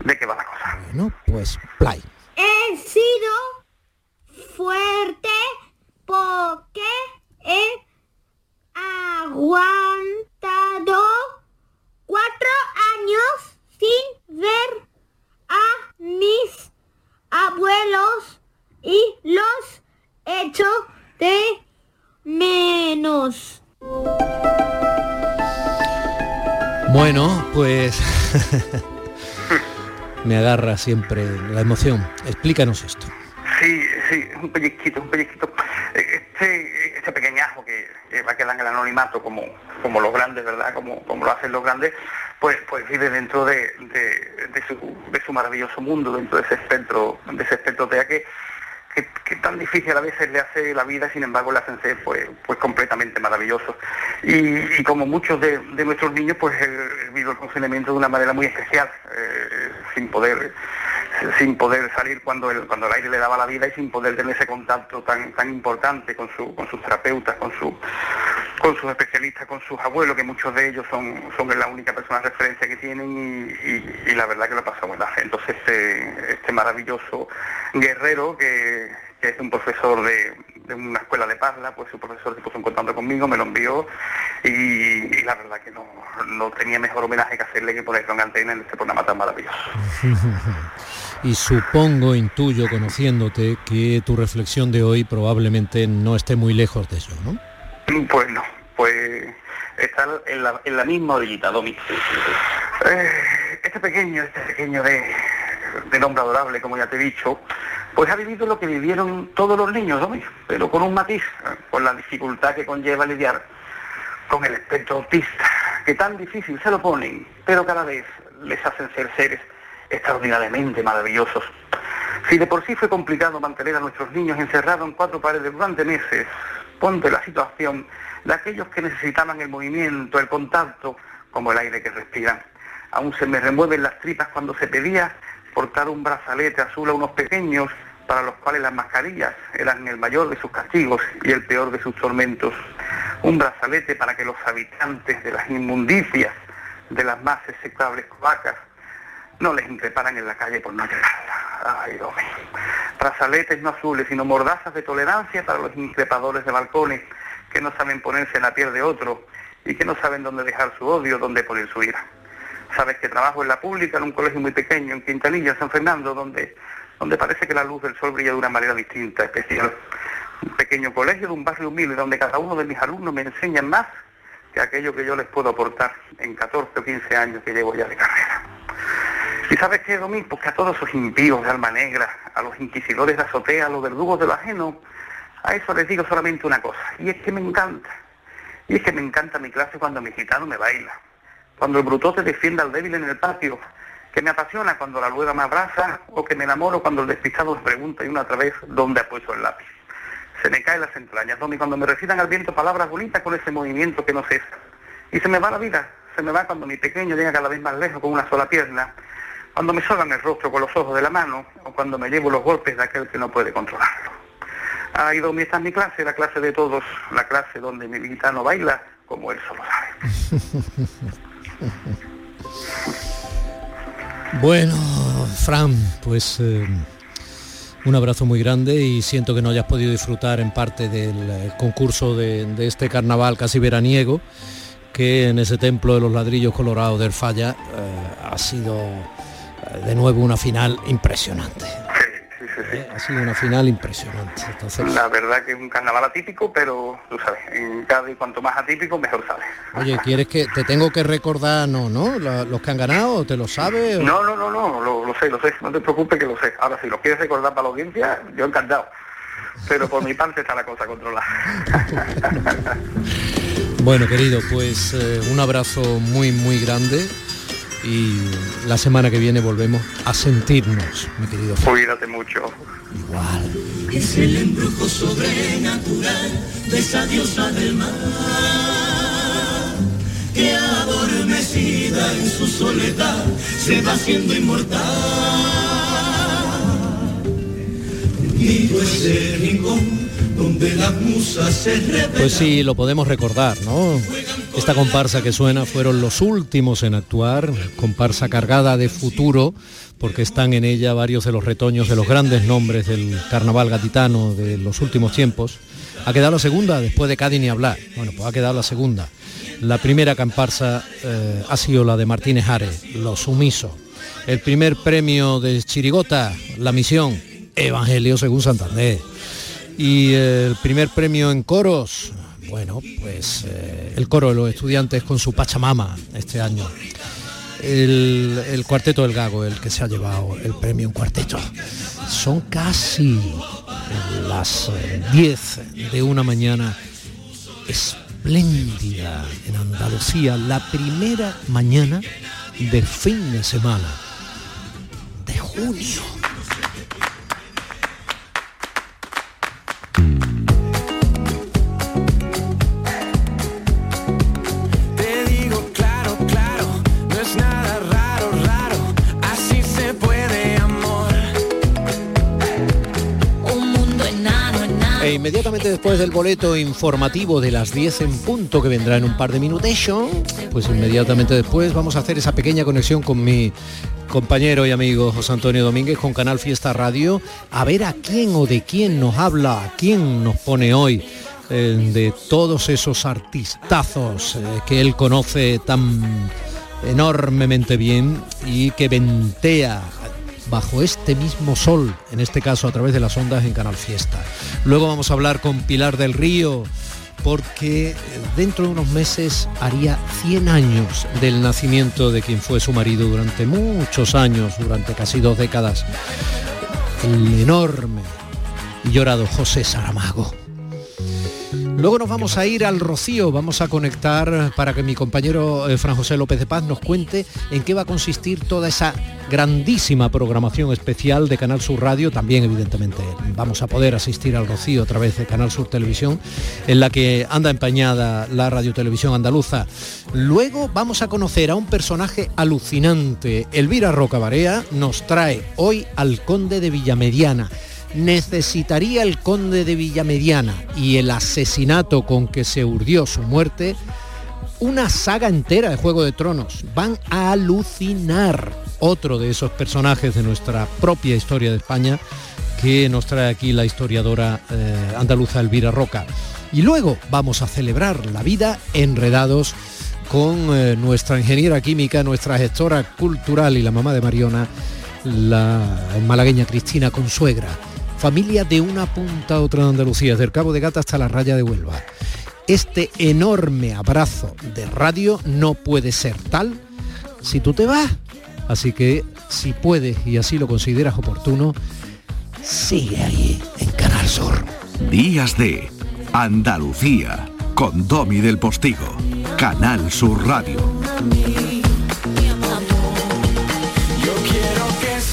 de qué va la cosa. Bueno, pues play. He sido fuerte porque he aguantado cuatro años sin ver a mis abuelos y los echo de menos. Bueno, pues me agarra siempre la emoción. Explícanos esto. Sí, sí, un pellizquito, un pellizquito. Eh, Este, este pequeñajo que, que va a quedar en el anonimato como, como los grandes, ¿verdad? Como, como lo hacen los grandes, pues, pues vive dentro de, de- de su, de su maravilloso mundo, dentro de ese espectro, de ese espectro TEA que, que, que tan difícil a veces le hace la vida, sin embargo le hacen ser pues, pues completamente maravillosos. Y, y como muchos de, de nuestros niños, pues él vive el confinamiento de una manera muy especial, eh, sin poder sin poder salir cuando el, cuando el aire le daba la vida y sin poder tener ese contacto tan tan importante con su con sus terapeutas, con su con sus especialistas, con sus abuelos, que muchos de ellos son, son la única persona de referencia que tienen y, y- y la verdad que lo pasa muy mal. Entonces este, este maravilloso guerrero que, que es un profesor de, de una escuela de Parla, pues su profesor se puso en contacto conmigo, me lo envió y, y la verdad que no, no tenía mejor homenaje que hacerle que ponerlo en antena en este programa tan maravilloso. Y supongo, intuyo, conociéndote, que tu reflexión de hoy probablemente no esté muy lejos de eso, ¿no? Pues no, pues está en la, en la misma orillita, Domi. Eh, este pequeño, este pequeño de, nombre adorable, como ya te he dicho, pues ha vivido lo que vivieron todos los niños, Domi, pero con un matiz, por la dificultad que conlleva lidiar con el espectro autista, que tan difícil se lo ponen, pero cada vez les hacen ser seres extraordinariamente maravillosos. Si de por sí fue complicado mantener a nuestros niños encerrados en cuatro paredes durante meses, ponte la situación de aquellos que necesitaban el movimiento, el contacto, como el aire que respiran. Aún se me remueven las tripas cuando se pedía portar un brazalete azul a unos pequeños para los cuales las mascarillas eran el mayor de sus castigos y el peor de sus tormentos. Un brazalete para que los habitantes de las inmundicias, de las más execrables cloacas, no les increparan en la calle por no llegarla. Ay, Dios no azules, sino mordazas de tolerancia para los increpadores de balcones que no saben ponerse en la piel de otro y que no saben dónde dejar su odio, dónde poner su ira. Sabes que trabajo en la pública, en un colegio muy pequeño, en Quintanilla, San Fernando, donde, donde parece que la luz del sol brilla de una manera distinta, especial. Un pequeño colegio de un barrio humilde donde cada uno de mis alumnos me enseña más que aquello que yo les puedo aportar en 14 o 15 años que llevo ya de carrera. ¿Y sabes qué, Domín? Porque a todos esos impíos de alma negra, a los inquisidores de azotea, a los verdugos de lo ajeno, a eso les digo solamente una cosa, y es que me encanta. Y es que me encanta mi clase cuando mi gitano me baila, cuando el brutote defiende al débil en el patio, que me apasiona cuando la luega me abraza o que me enamoro cuando el despistado me pregunta y una otra vez dónde ha puesto el lápiz. Se me caen las entrañas, Domi, cuando me recitan al viento palabras bonitas con ese movimiento que no cesa. Y se me va la vida, se me va cuando mi pequeño llega cada vez más lejos con una sola pierna, cuando me solan el rostro con los ojos de la mano o cuando me llevo los golpes de aquel que no puede controlarlo. Ahí Domi, esta es mi clase, la clase de todos, la clase donde mi gitano baila como él solo sabe. Bueno, Fran, pues eh, un abrazo muy grande y siento que no hayas podido disfrutar en parte del eh, concurso de, este carnaval casi veraniego, que en ese templo de los ladrillos colorados del Falla eh, ha sido de nuevo una final impresionante. Eh, Ha sido una final impresionante. Entonces, La verdad que es un carnaval atípico, pero tú sabes, en cada y cuanto más atípico, mejor sale. oye, ¿quieres que te tengo que recordar, no, no, La- los que han ganado, te lo sabes? o- No, no, no, no, lo, lo sé, lo sé, no te preocupes que lo sé. Ahora, si lo quieres recordar para la audiencia, yo encantado. Pero por mi parte está la cosa controlada. Bueno, querido, pues eh, un abrazo muy, muy grande y la semana que viene volvemos a sentirnos, mi querido. Cuídate mucho. Es el embrujo sobrenatural de esa diosa del mar que adormecida en su soledad se va haciendo inmortal. Y ese rincón donde las musas se revelan. Pues sí, lo podemos recordar, ¿no? Esta comparsa que suena fueron los últimos en actuar, comparsa cargada de futuro, porque están en ella varios de los retoños de los grandes nombres del carnaval gatitano de los últimos tiempos. Ha quedado la segunda, después de Cádiz ni hablar. Bueno, pues ha quedado la segunda. La primera comparsa eh, ha sido la de Martínez Ares, Los Sumisos. El primer premio de Chirigota, La Misión, Evangelio según Santander. Y eh, el primer premio en coros, bueno, pues eh, el coro de los estudiantes con su Pachamama este año. El, el cuarteto del Gago, el que se ha llevado el premio en cuarteto. Son casi las eh, 10 de una mañana espléndida en Andalucía, la primera mañana de fin de semana de junio. Inmediatamente después del boleto informativo de las 10 en punto que vendrá en un par de minutos, pues inmediatamente después vamos a hacer esa pequeña conexión con mi compañero y amigo José Antonio Domínguez con Canal Fiesta Radio, a ver a quién o de quién nos habla, a quién nos pone hoy eh, de todos esos artistazos eh, que él conoce tan enormemente bien y que ventea bajo este mismo sol, en este caso a través de las ondas en Canal Fiesta. Luego vamos a hablar con Pilar del Río, porque dentro de unos meses haría 100 años del nacimiento de quien fue su marido durante muchos años, durante casi dos décadas, el enorme y llorado José Saramago. Luego nos vamos a ir al Rocío, vamos a conectar para que mi compañero eh, Fran José López de Paz nos cuente en qué va a consistir toda esa grandísima programación especial de Canal Sur Radio. También, evidentemente, vamos a poder asistir al Rocío a través de Canal Sur Televisión, en la que anda empañada la Radio Televisión Andaluza. Luego vamos a conocer a un personaje alucinante. Elvira Roca Barea nos trae hoy al Conde de Villamediana necesitaría el conde de Villamediana y el asesinato con que se urdió su muerte una saga entera de Juego de Tronos. Van a alucinar otro de esos personajes de nuestra propia historia de España que nos trae aquí la historiadora eh, andaluza Elvira Roca. Y luego vamos a celebrar la vida enredados con eh, nuestra ingeniera química, nuestra gestora cultural y la mamá de Mariona, la malagueña Cristina Consuegra. Familia de una punta a otra de Andalucía, desde el Cabo de Gata hasta la raya de Huelva. Este enorme abrazo de radio no puede ser tal si tú te vas. Así que si puedes y así lo consideras oportuno, sigue ahí en Canal Sur. Días de Andalucía con Domi del Postigo. Canal Sur Radio.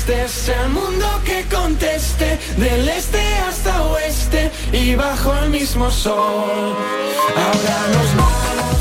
Este sea el mundo que conteste del este hasta oeste y bajo el mismo sol. Ahora nos